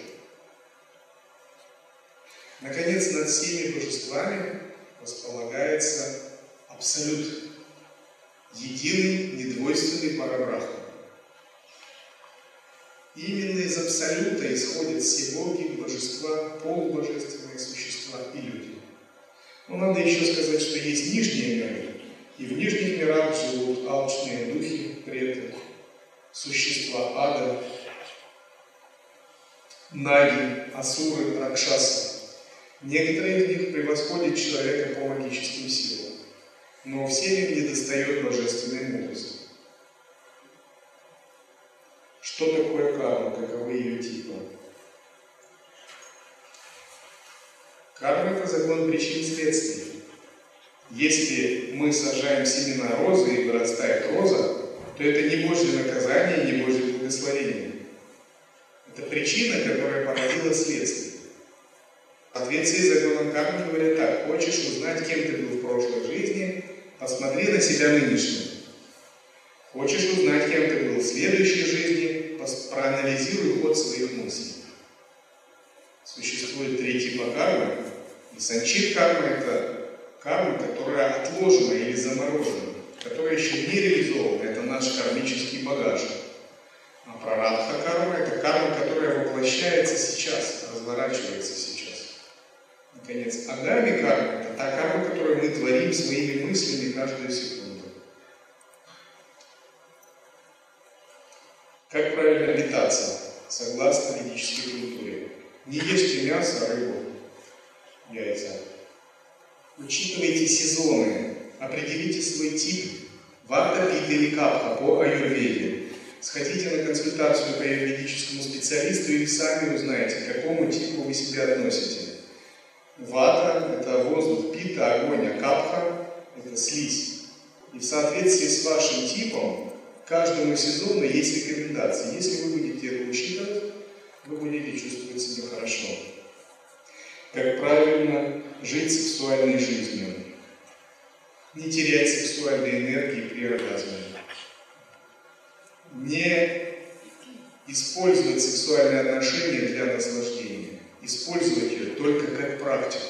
Наконец, над всеми божествами располагается абсолют, единый, недвойственный парабрахма. Именно из абсолюта исходят все боги, божества, полубожественные существа и люди. Но надо еще сказать, что есть нижние миры, и в нижних мирах живут алчные духи, преды, существа ада, наги, асуры, ракшасы. Некоторые из них превосходят человека по магическим силам, но всем им недостает божественной мудрости. Что такое карма, каковы ее типы? Карма – это закон причин следствий. Если мы сажаем семена розы и вырастает роза, то это не Божье наказание, не Божье благословение. Это причина, которая породила следствие. В соответствии с законом кармы говорят так, хочешь узнать, кем ты был в прошлой жизни, посмотри на себя нынешним. Хочешь узнать, кем ты был в следующей жизни, проанализируй ход своих мыслей. Существует три типа. И санчит карма – это карма, которая отложена или заморожена, которая еще не реализована. Это наш кармический багаж. А прарадха карма – это карма, которая воплощается сейчас, разворачивается сейчас. Наконец, агами карма – это та карма, которую мы творим своими мыслями каждую секунду. Как правильно питаться, согласно ведической культуре? Не ешьте мясо, рыбу, яйца. Учитывайте сезоны, определите свой тип вата, пита или капха по аюрведе. Сходите на консультацию к аюрведическому специалисту и сами узнаете, к какому типу вы себя относите. Вата – это воздух, пита, огонь, а капха – это слизь. И в соответствии с вашим типом каждому сезону есть рекомендации. Если вы будете это учитывать, вы будете чувствовать себя хорошо. Как правильно жить сексуальной жизнью. Не терять сексуальной энергии при оргазме. Не использовать сексуальные отношения для наслаждения использовать ее только как практику.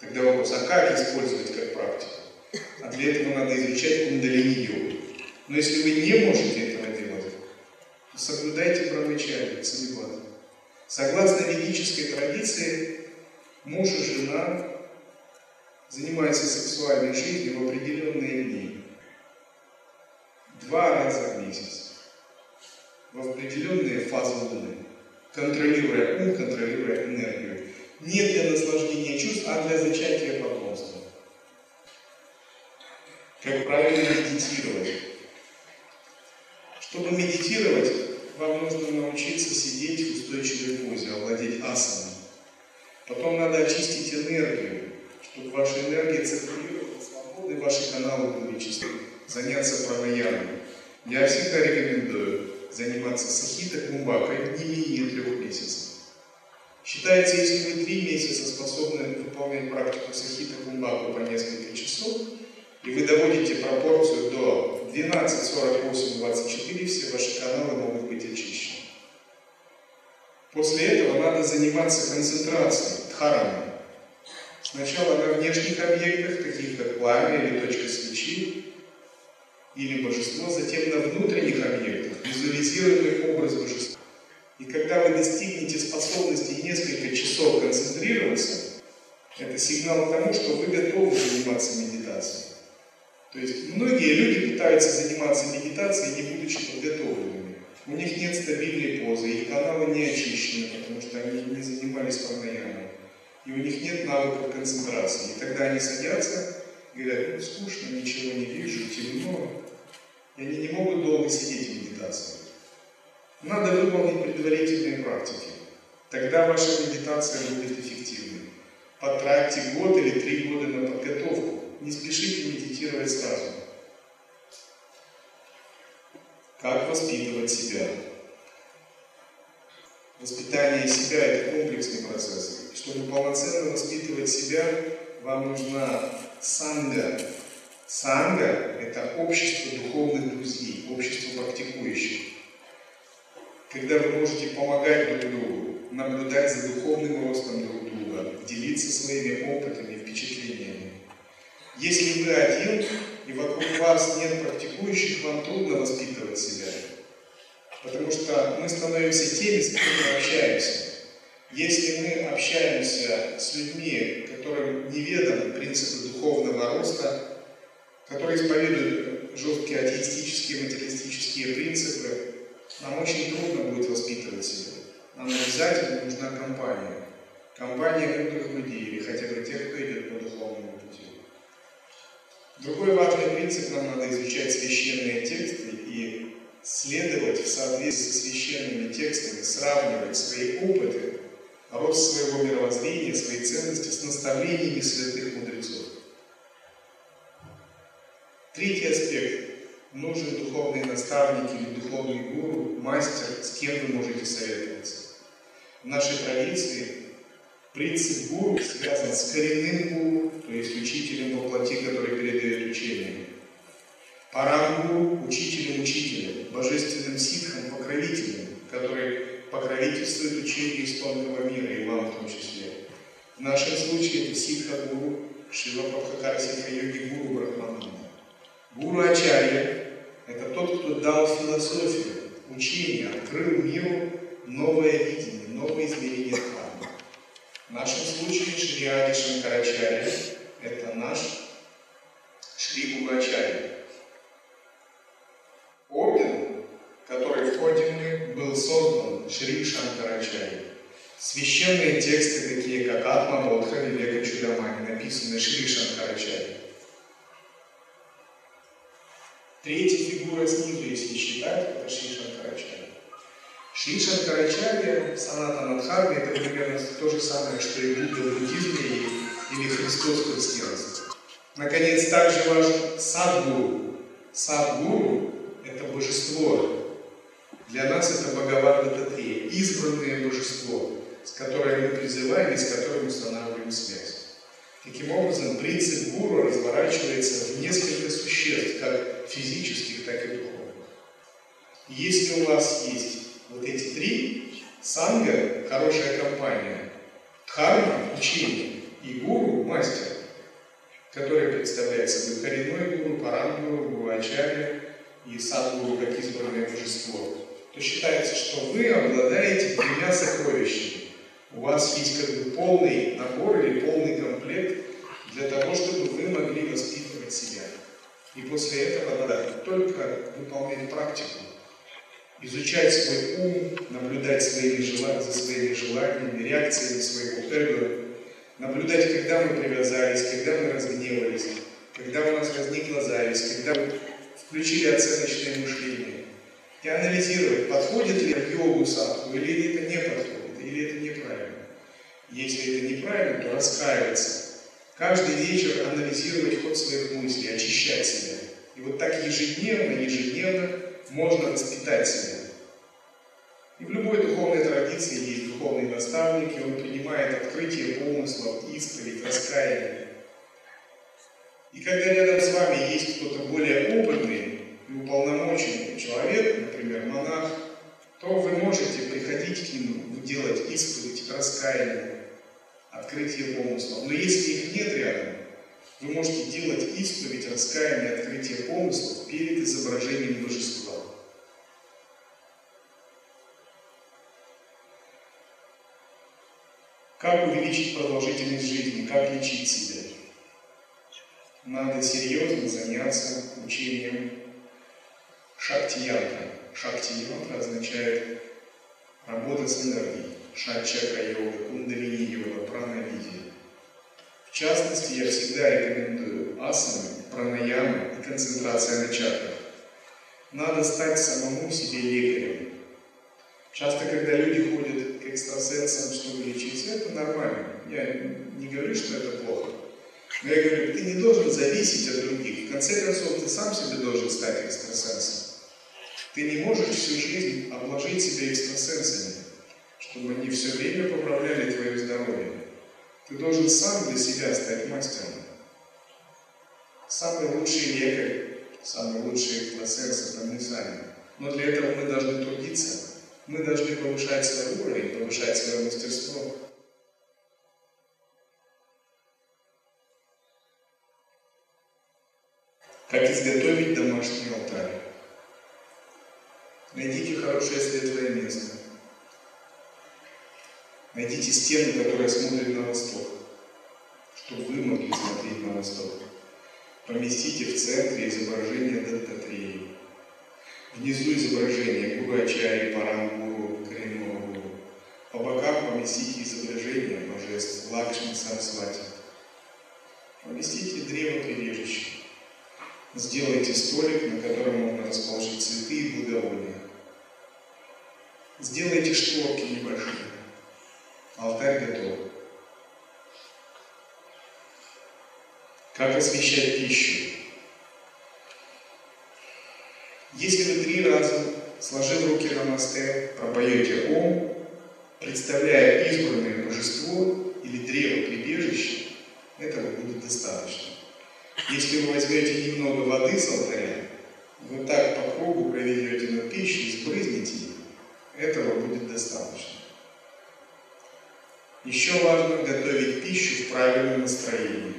Тогда вопрос, а как использовать как практику? А для этого надо изучать кундалини-йогу. Но если вы не можете этого делать, то соблюдайте брамачари, целебат. Согласно ведической традиции, муж и жена занимаются сексуальной жизнью в определенные дни. Два раза в месяц. В определенные фазы луны контролируя ум, контролируя энергию. Не для наслаждения чувств, а для зачатия потомства. Как правильно медитировать? Чтобы медитировать, вам нужно научиться сидеть в устойчивой позе, овладеть асаной. Потом надо очистить энергию, чтобы ваша энергия циркулировала свободно ваши каналы чисты. Заняться пранаямой. Я всегда рекомендую заниматься сахита кумбакой не менее трех месяцев. Считается, если вы три месяца способны выполнять практику сахита кумбаку по несколько часов, и вы доводите пропорцию до 12, 48, 24, все ваши каналы могут быть очищены. После этого надо заниматься концентрацией, дхараной. Сначала на внешних объектах, таких как пламя или точка свечи, или божество, затем на внутренних объектах, визуализируемый образ божества. И когда вы достигнете способности несколько часов концентрироваться, это сигнал к тому, что вы готовы заниматься медитацией. То есть многие люди пытаются заниматься медитацией, не будучи подготовленными. У них нет стабильной позы, их каналы не очищены, потому что они не занимались пранаяной. И у них нет навыков концентрации. И тогда они садятся, говорят, ну скучно, ничего не вижу, темно, и они не могут долго сидеть в медитации. Надо выполнить предварительные практики. Тогда ваша медитация будет эффективной. потратьте год или три года на подготовку. Не спешите медитировать сразу. Как воспитывать себя? Воспитание себя – это комплексный процесс. Чтобы полноценно воспитывать себя, вам нужна санга. Санга – это общество духовных друзей, общество практикующих. Когда вы можете помогать друг другу, наблюдать за духовным ростом друг друга, делиться своими опытами, впечатлениями. Если вы один, и вокруг вас нет практикующих, вам трудно воспитывать себя. Потому что мы становимся теми, с кем мы общаемся. Если мы общаемся с людьми, которым неведомы принципы духовного роста, которые исповедуют жесткие атеистические, материалистические принципы, нам очень трудно будет воспитывать себя. Нам обязательно нужна компания. Компания мудрых людей или хотя бы тех, кто идет по духовному пути. Другой важный принцип, нам надо изучать священные тексты и следовать в соответствии со священными текстами, сравнивать свои опыты, рост своего мировоззрения, свои ценности с наставлениями святых мудрецов. Третий аспект. Нужен духовный наставник или духовный гуру, мастер, с кем вы можете советоваться. В нашей традиции принцип гуру связан с коренным гуру, то есть учителем во плоти, который передает учение. Парам-гуру – учителем учителя, божественным ситхом, покровителем, который покровительствует учению из тонкого мира, и вам в том числе. В нашем случае это ситха-гуру, Шива Прабхакара Ситха-йоги Гуру Брахмананда. Гуру Ачарья – это тот, кто дал философию, учение, открыл миру новое видение, новое измерение дхармы. В нашем случае Шри Ади Шанкарачарья – это наш Шри Гурачарья. Орден, который входим мы, был создан Шри Шанкарачарья. Священные тексты, такие как Атма Бодха, Вивека Чудамани, написаны Шри Шанкарачарья. Третья фигура снизу, если считать, это Шри Шанкарачарья. Шри Шанкарачарья, Саната Надхарми, это примерно то же самое, что и Будда в буддизме или Христос в христианстве. Наконец, также важен Садгуру. Садгуру – это божество. Для нас это Бхагават Дататрея, избранное божество, с которым мы призываем и с которым устанавливаем связь. Таким образом, принцип гуру разворачивается в несколько существ, как физических, так и духовных. Если у вас есть вот эти три, санга – хорошая компания, дхарма – учение, и гуру – мастер, который представляет собой коренной гуру, парангуру, гуру ачарья и садгуру как избранное божество, то считается, что вы обладаете тремя сокровищами. У вас есть как бы полный набор или полный комплект для того, чтобы вы могли воспитывать себя. И после этого надо только выполнять практику, изучать свой ум, наблюдать своими желаниями, за своими желаниями, реакциями своего эго, наблюдать, когда мы привязались, когда мы разгневались, когда у нас возникла зависть, когда мы включили оценочное мышление, и анализировать, подходит ли йогу садху или это не подходит или это неправильно. Если это неправильно, то раскаиваться. Каждый вечер анализировать ход своих мыслей, очищать себя. И вот так ежедневно, ежедневно можно воспитать себя. И в любой духовной традиции есть духовный наставник, и он принимает открытие помыслов, исповедь, раскаяние. И когда рядом с вами есть кто-то более опытный уполномоченный человек, например, монах, то вы можете приходить к нему, делать исповедь, раскаяние, открытие помыслов. Но если их нет рядом, вы можете делать исповедь, раскаяние, открытие помыслов перед изображением божества. Как увеличить продолжительность жизни, как лечить себя? Надо серьезно заняться учением шакти-янтра. Шакти-янтра означает работа с энергией. Шат-чакра йога, кундалини йога, прана-видия. В частности, я всегда рекомендую асаны, пранаямы и концентрация на чакрах. Надо стать самому себе лекарем. Часто, когда люди ходят к экстрасенсом, чтобы лечиться, это нормально. Я не говорю, что это плохо. Но я говорю, ты не должен зависеть от других. В конце концов, ты сам себе должен стать экстрасенсом. Ты не можешь всю жизнь обложить себя экстрасенсами, чтобы они все время поправляли твое здоровье. Ты должен сам для себя стать мастером. Самый лучший лекарь, самый лучший экстрасенс – это мы сами. Но для этого мы должны трудиться. Мы должны повышать свой уровень, повышать свое мастерство. Как изготовить домашний алтарь? Найдите хорошее светлое место. Найдите стену, которая смотрит на восток, чтобы вы могли смотреть на восток. Поместите в центре изображение Даттатреи. Внизу изображение Гурачари, Парамгуру, Коренного Гуру. По бокам поместите изображение божеств Лакшми Сарасвати. Поместите древо прибежища. Сделайте столик, на котором можно расположить цветы и благовония. Сделайте шторки небольшие. Алтарь готов. Как освещать пищу? Если вы три раза, сложив руки на мосте, пропоете Ом, представляя избранное божество или древо прибежище, этого будет достаточно. Если вы возьмете немного воды с алтаря, вы так по кругу проведете над пищей, сбрызнете этого будет достаточно. Еще важно готовить пищу в правильном настроении.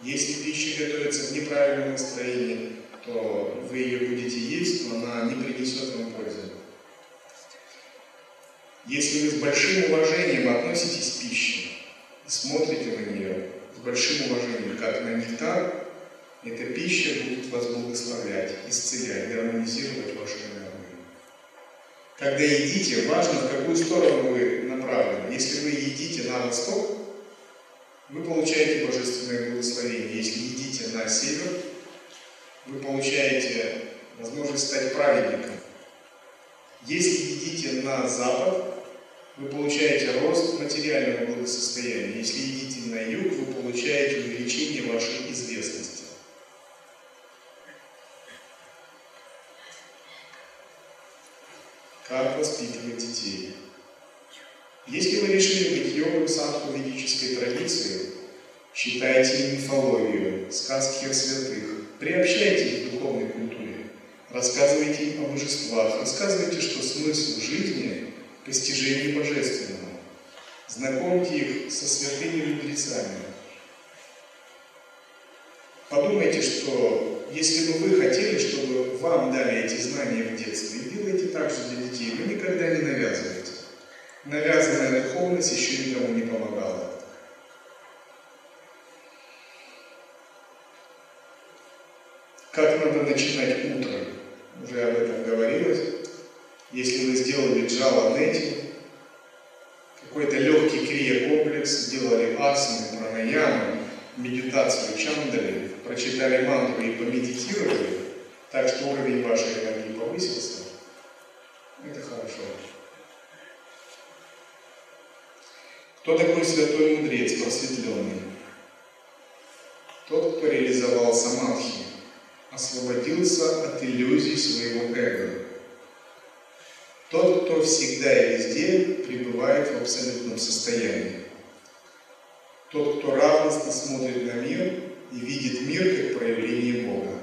Если пища готовится в неправильном настроении, то вы ее будете есть, но она не принесет вам пользы. Если вы с большим уважением относитесь к пище смотрите на нее с большим уважением, как на нектар, эта пища будет вас благословлять, исцелять, гармонизировать вашу энергию. Когда едите, важно, в какую сторону вы направлены. Если вы едите на восток, вы получаете божественное благословение. Если едите на север, вы получаете возможность стать праведником. Если едите на запад, вы получаете рост материального благосостояния. Если едите на юг, вы получаете увеличение вашей известности. Как воспитывать детей. Если вы решили быть йогом садху ведической традиции, читайте мифологию, сказки о святых, приобщайте их к духовной культуре, рассказывайте им о божествах, рассказывайте, что смысл жизни – постижение божественного. Знакомьте их со святыми мудрецами. Подумайте, что если бы вы хотели, чтобы вам дали эти знания в детстве, делайте так же для детей. Вы никогда не навязываете. Навязанная духовность еще никому не помогала. Как надо начинать утро? Уже об этом говорилось. Если вы сделали джала нети, какой-то легкий крия комплекс, сделали асаны, пранаямы, медитацию чандали, прочитали мантру и помедитировали, так что уровень вашей энергии повысился, это хорошо. Кто такой святой мудрец, просветленный? Тот, кто реализовал самадхи, освободился от иллюзий своего эго. Тот, кто всегда и везде пребывает в абсолютном состоянии. Тот, кто радостно смотрит на мир и видит мир как проявление Бога.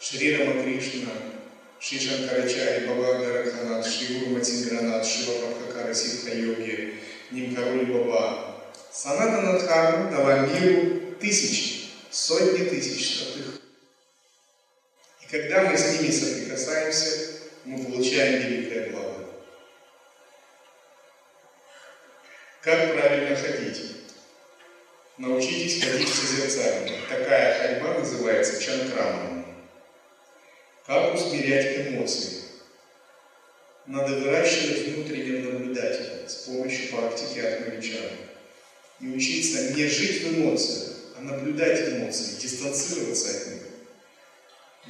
Шри Рама Кришна, Шри Шанкарачари, Баба Гараханат, Шри Гуру Матингранат, Шива Прабхакара Ситха Йоги, Нимкаруль Баба. Санатана Дхарма дала миру тысячи, сотни тысяч святых. И когда мы с ними соприкасаемся, мы получаем великое благо. Как правильно ходить? Научитесь ходить в. Такая ходьба называется чанкрамом. Как усмирять эмоции? Надо выращивать внутреннего наблюдателя с помощью практики атмавичара. И учиться не жить в эмоциях, а наблюдать эмоции, дистанцироваться от них.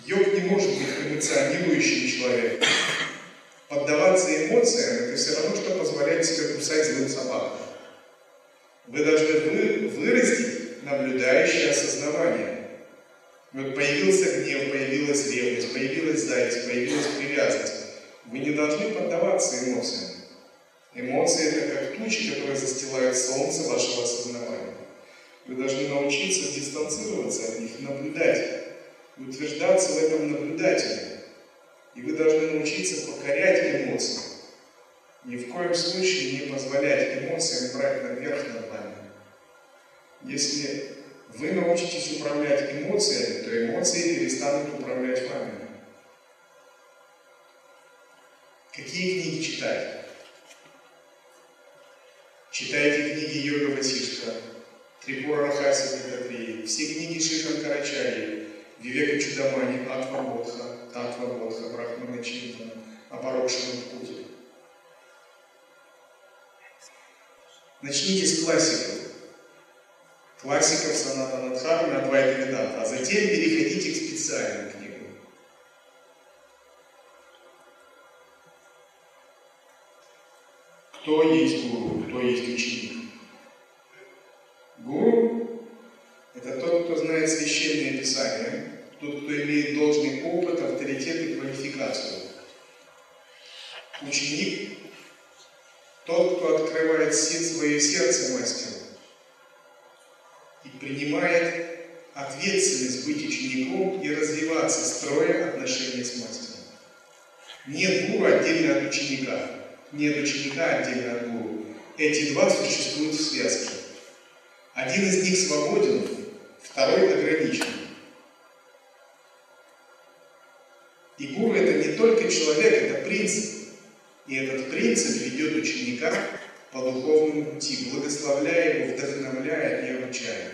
Йог не может быть эмоционирующим человеком. Поддаваться эмоциям – это все равно, что позволять себе кусать злым собакам. Вы должны вы, вырастить наблюдающее осознавание. Вот появился гнев, появилась ревность, появилась зависть, появилась привязанность. Вы не должны поддаваться эмоциям. Эмоции – это как тучи, которые застилают солнце вашего осознавания. Вы должны научиться дистанцироваться от них, наблюдать, утверждаться в этом наблюдателе. И вы должны научиться покорять эмоции. Ни в коем случае не позволять эмоциям брать наверх над вами. Если вы научитесь управлять эмоциями, то эмоции перестанут управлять вами. Какие книги читать? Читайте книги Йога Васишка, Трипура Рахаси Дататрии, все книги Шихан Карачари, Вивека Чудамани, Атва Бодха, Татва Бодха, Брахмана Чинтана, Апарокшана Пути. Начните с классиков. Классиков Саната Надхарми, Адвайта Веданта, а затем переходите к специальным книгам. Кто есть гуру, кто есть ученик? Гуру – это тот, кто знает священное писание, тот, кто имеет должный опыт, авторитет и квалификацию. Ученик – тот, кто открывает свое сердце мастеру и принимает ответственность быть учеником и развиваться, строя отношения с мастером. Нет гуру отдельно от ученика нет ученика отдельно от гуру. Эти два существуют в связке. Один из них свободен, второй ограничен. И гуру это не только человек, это принцип. И этот принцип ведет ученика по духовному пути, благословляя его, вдохновляя и обучая.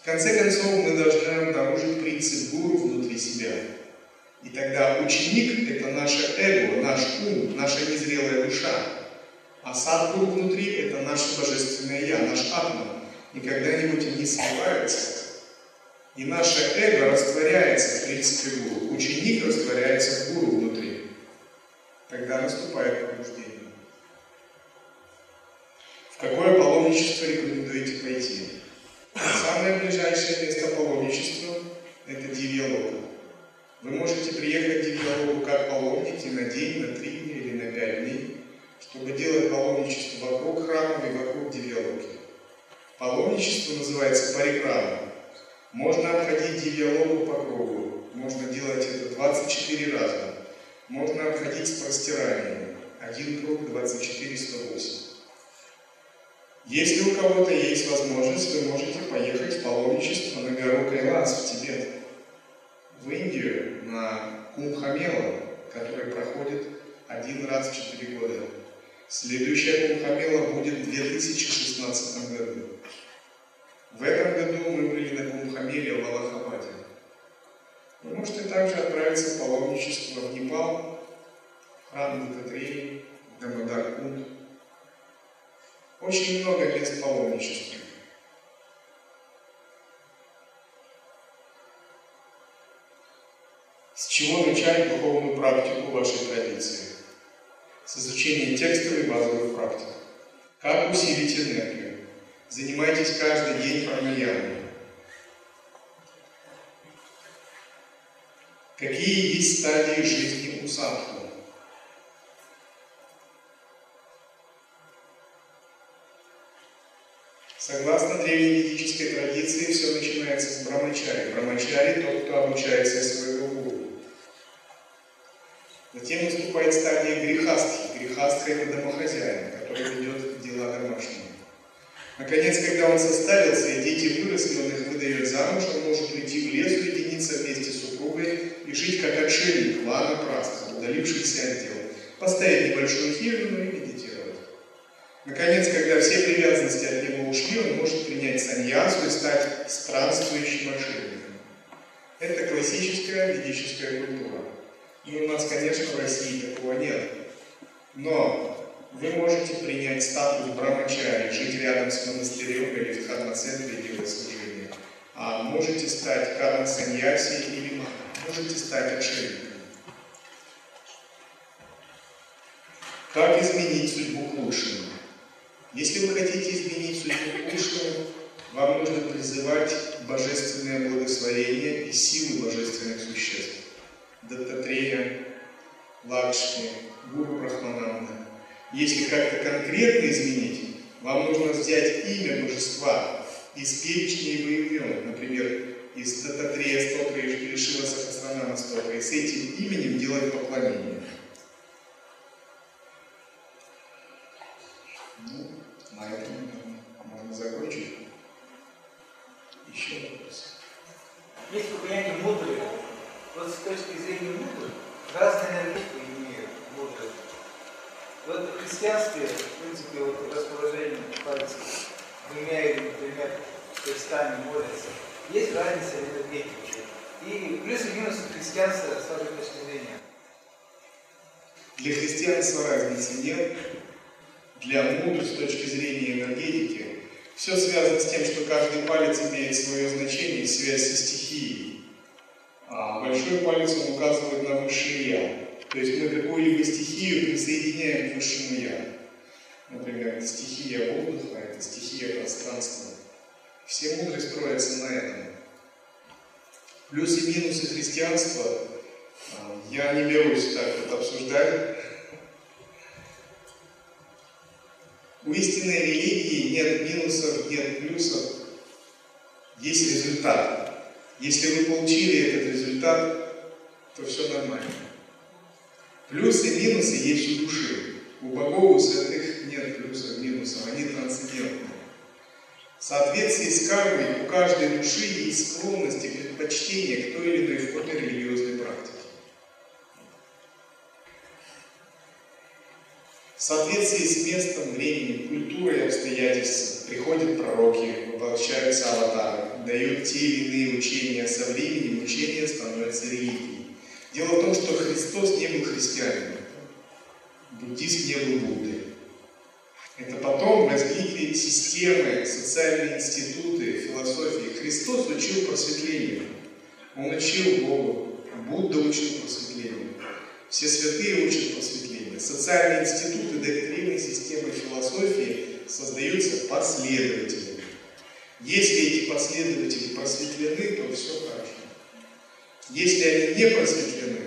В конце концов, мы должны обнаружить принцип гуру внутри себя. И тогда ученик – это наше эго, наш ум, наша незрелая душа. А садгуру внутри – это наше божественное Я, наш атма. И когда-нибудь они сливаются. И наше эго растворяется в принципе гуру. Ученик растворяется в гуру внутри. Тогда наступает пробуждение. В какое паломничество рекомендуете пойти? Самое ближайшее место паломничества – это Дивьялока. Вы можете приехать в Дивьялогу как паломники на день, на три дня или на пять дней, чтобы делать паломничество вокруг храма и вокруг Дивьялоги. Паломничество называется парикрама. Можно обходить Дивьялогу по кругу, можно делать это 24 раза, можно обходить с простиранием. Один круг 24 108. Если у кого-то есть возможность, вы можете поехать в паломничество на гору Кайлас в Тибет в Индию на Кумхамела, который проходит один раз в четыре года. Следующая Кумхамела будет в 2016 году. В этом году мы были на Кумхамеле в Аллахабаде. Вы можете также отправиться в паломничество в Непал, храм Дататреи, Дамадар-Кунд. Очень много мест паломничества. С чего начать духовную практику вашей традиции? С изучения текстов и базовых практик. Как усилить энергию? Занимайтесь каждый день праньямой. Какие есть стадии жизни у садху? Согласно древней традиции, все начинается с брамачари. Брамачари – тот, кто обучается своего гуру. Затем наступает стадия грехастхи. Грехастха – это домохозяин, который ведет дела домашние. Наконец, когда он составился, и дети выросли, он их выдает замуж, он может уйти в лес, уединиться вместе с супругой и жить как отшельник, лана праста, удалившийся от дел, поставить небольшую хижину и медитировать. Наконец, когда все привязанности от него ушли, он может принять саньясу и стать странствующим отшельником. Это классическая ведическая культура. И у нас, конечно, в России такого нет. Но вы можете принять статус брамачари, жить рядом с монастырем или в дхарма-центре и делать служение. А можете стать карма саньяси или можете стать отшельником. Как изменить судьбу к лучшему? Если вы хотите изменить судьбу к лучшему, вам нужно призывать божественное благословение и силу божественных существ. Даттатрея, Лакшми, Гуру Брахмананда. Если как-то конкретно изменить, вам нужно взять имя божества из перечня его имен, например, из Даттатрея Стотра или Шива Сахасранама Стотра, и с этим именем делать поклонение. Нет. Для мудрых с точки зрения энергетики все связано с тем, что каждый палец имеет свое значение, связь со стихией. А большой палец он указывает на высшее Я. То есть мы какую-либо стихию присоединяем к высшему Я. Например, это стихия воздуха, это стихия пространства. Все мудрые строятся на этом. Плюсы и минусы христианства а, я не берусь так вот обсуждать. У истинной религии нет минусов, нет плюсов, есть результат. Если вы получили этот результат, то все нормально. Плюсы и минусы есть у души. У богов, у святых нет плюсов, минусов, они трансцендентны. В соответствии с кармой у каждой души есть склонность и предпочтение к той или иной форме религиозной В соответствии с местом, временем, культурой и обстоятельствами приходят пророки, воплощаются аватары, дают те или иные учения, со временем учения становятся религией. Дело в том, что Христос не был христианином, буддист не был Буддой. Это потом возникли системы, социальные институты, философии. Христос учил просветлению. Он учил Богу. Будда учил просветлению. Все святые учат просветлению. Социальные институты, доктрины, системы философии создаются последовательно. Если эти последователи просветлены, то все хорошо. Если они не просветлены,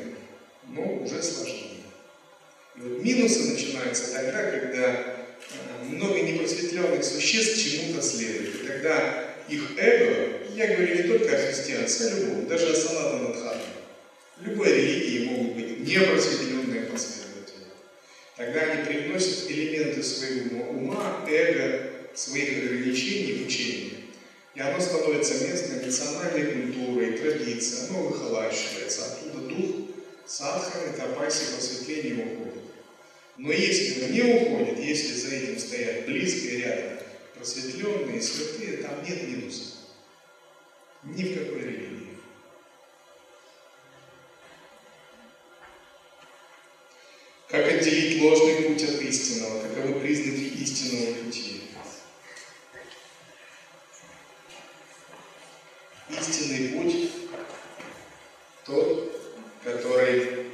ну, уже сложнее. И вот минусы начинаются тогда, когда много непросветленных существ чему-то следует. И тогда их эго, я говорю не только о христианстве, а любом, даже о санатанадхарме, любой религии могут быть непросветленные последователи. Тогда они привносят элементы своего ума, эго, своих ограничений в учение. И оно становится местной национальной культурой, традицией, оно выхолащивается. Оттуда дух садханы, тапаси, просветления уходит. Но если он не уходит, если за этим стоят близко и рядом просветленные, святые, там нет минусов. Ни в какой религии. Отделить ложный путь от истинного? Каковы признаки истинного пути? Истинный путь тот, который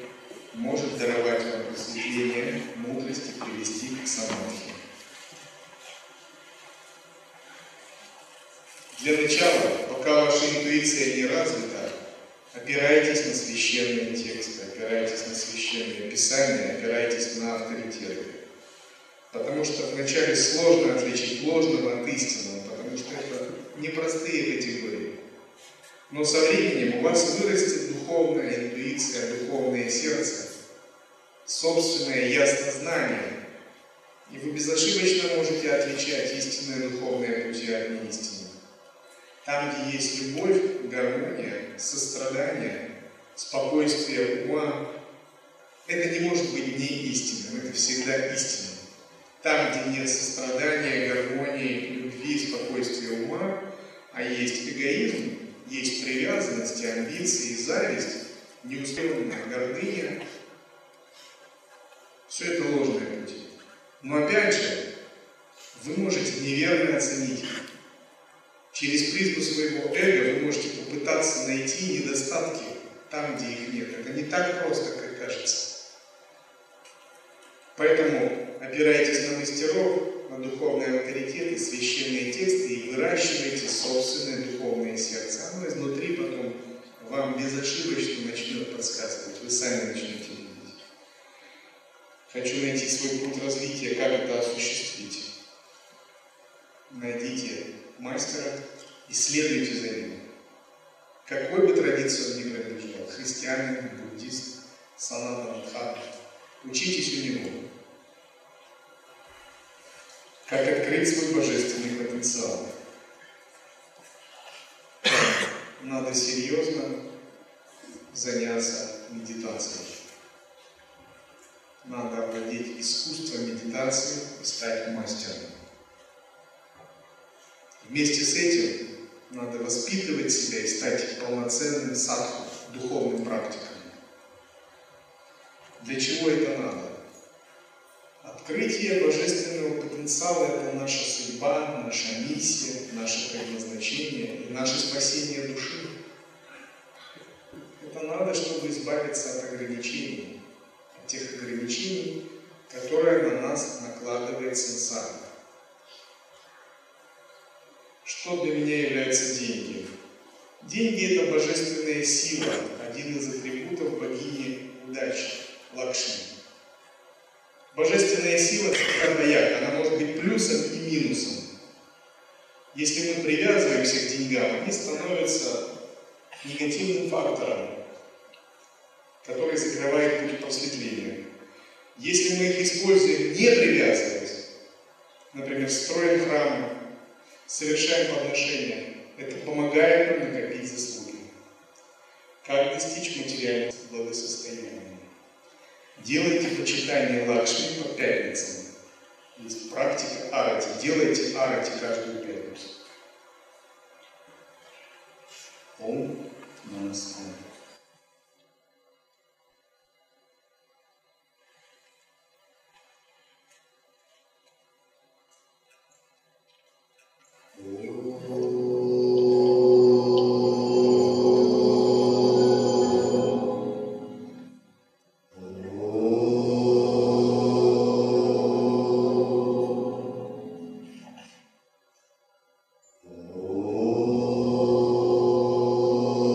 может даровать вам просветление, мудрость и привести к самадхи. Для начала, пока ваша интуиция не развита, опирайтесь на священные тексты, опирайтесь на священные писания, опирайтесь на авторитеты. Потому что вначале сложно отличить ложного от истинного, потому что это непростые категории. Но со временем у вас вырастет духовная интуиция, духовное сердце, собственное яснознание, и вы безошибочно можете отличать истинное духовное пути от неистинного. Там, где есть любовь, гармония, сострадание, спокойствие ума, это не может быть не истинным, это всегда истинным. Там, где нет сострадания, гармонии, любви, спокойствия ума, а есть эгоизм, есть привязанность, амбиции, зависть, неуспеванная гордыня, все это ложные пути. Но опять же, вы можете неверно оценить Через призму своего эго вы можете попытаться найти недостатки там, где их нет. Это не так просто, как кажется. Поэтому опирайтесь на мастеров, на духовные авторитеты, священные тексты и выращивайте собственное духовное сердце. Оно изнутри потом вам безошибочно начнет подсказывать. Вы сами начнете видеть. Хочу найти свой путь развития, как это осуществить. Найдите мастера и следуйте за ним. Какой бы традиции он ни принадлежал, христианин, буддист, санатанадхарма, учитесь у него. Как открыть свой божественный потенциал. Надо серьезно заняться медитацией. Надо овладеть искусством медитации и стать мастером. Вместе с этим надо воспитывать себя и стать полноценным садху, духовным практиком. Для чего это надо? Открытие божественного потенциала – это наша судьба, наша миссия, наше предназначение и наше спасение души. Это надо, чтобы избавиться от ограничений, от тех ограничений, которые на нас накладывает сансара. Что для меня являются деньги? Деньги – это божественная сила, один из атрибутов богини удачи, Лакшми. Божественная сила – двояк, она может быть плюсом и минусом. Если мы привязываемся к деньгам, они становятся негативным фактором, который закрывает путь к просветлению. Если мы их используем не привязываясь, например, строим храмы, совершаем подношения, это помогает нам накопить заслуги. Как достичь материального благосостояния? Делайте почитание Лакшми по пятницам. Есть практика арати. Делайте арати каждую пятницу. Ом Намаскар.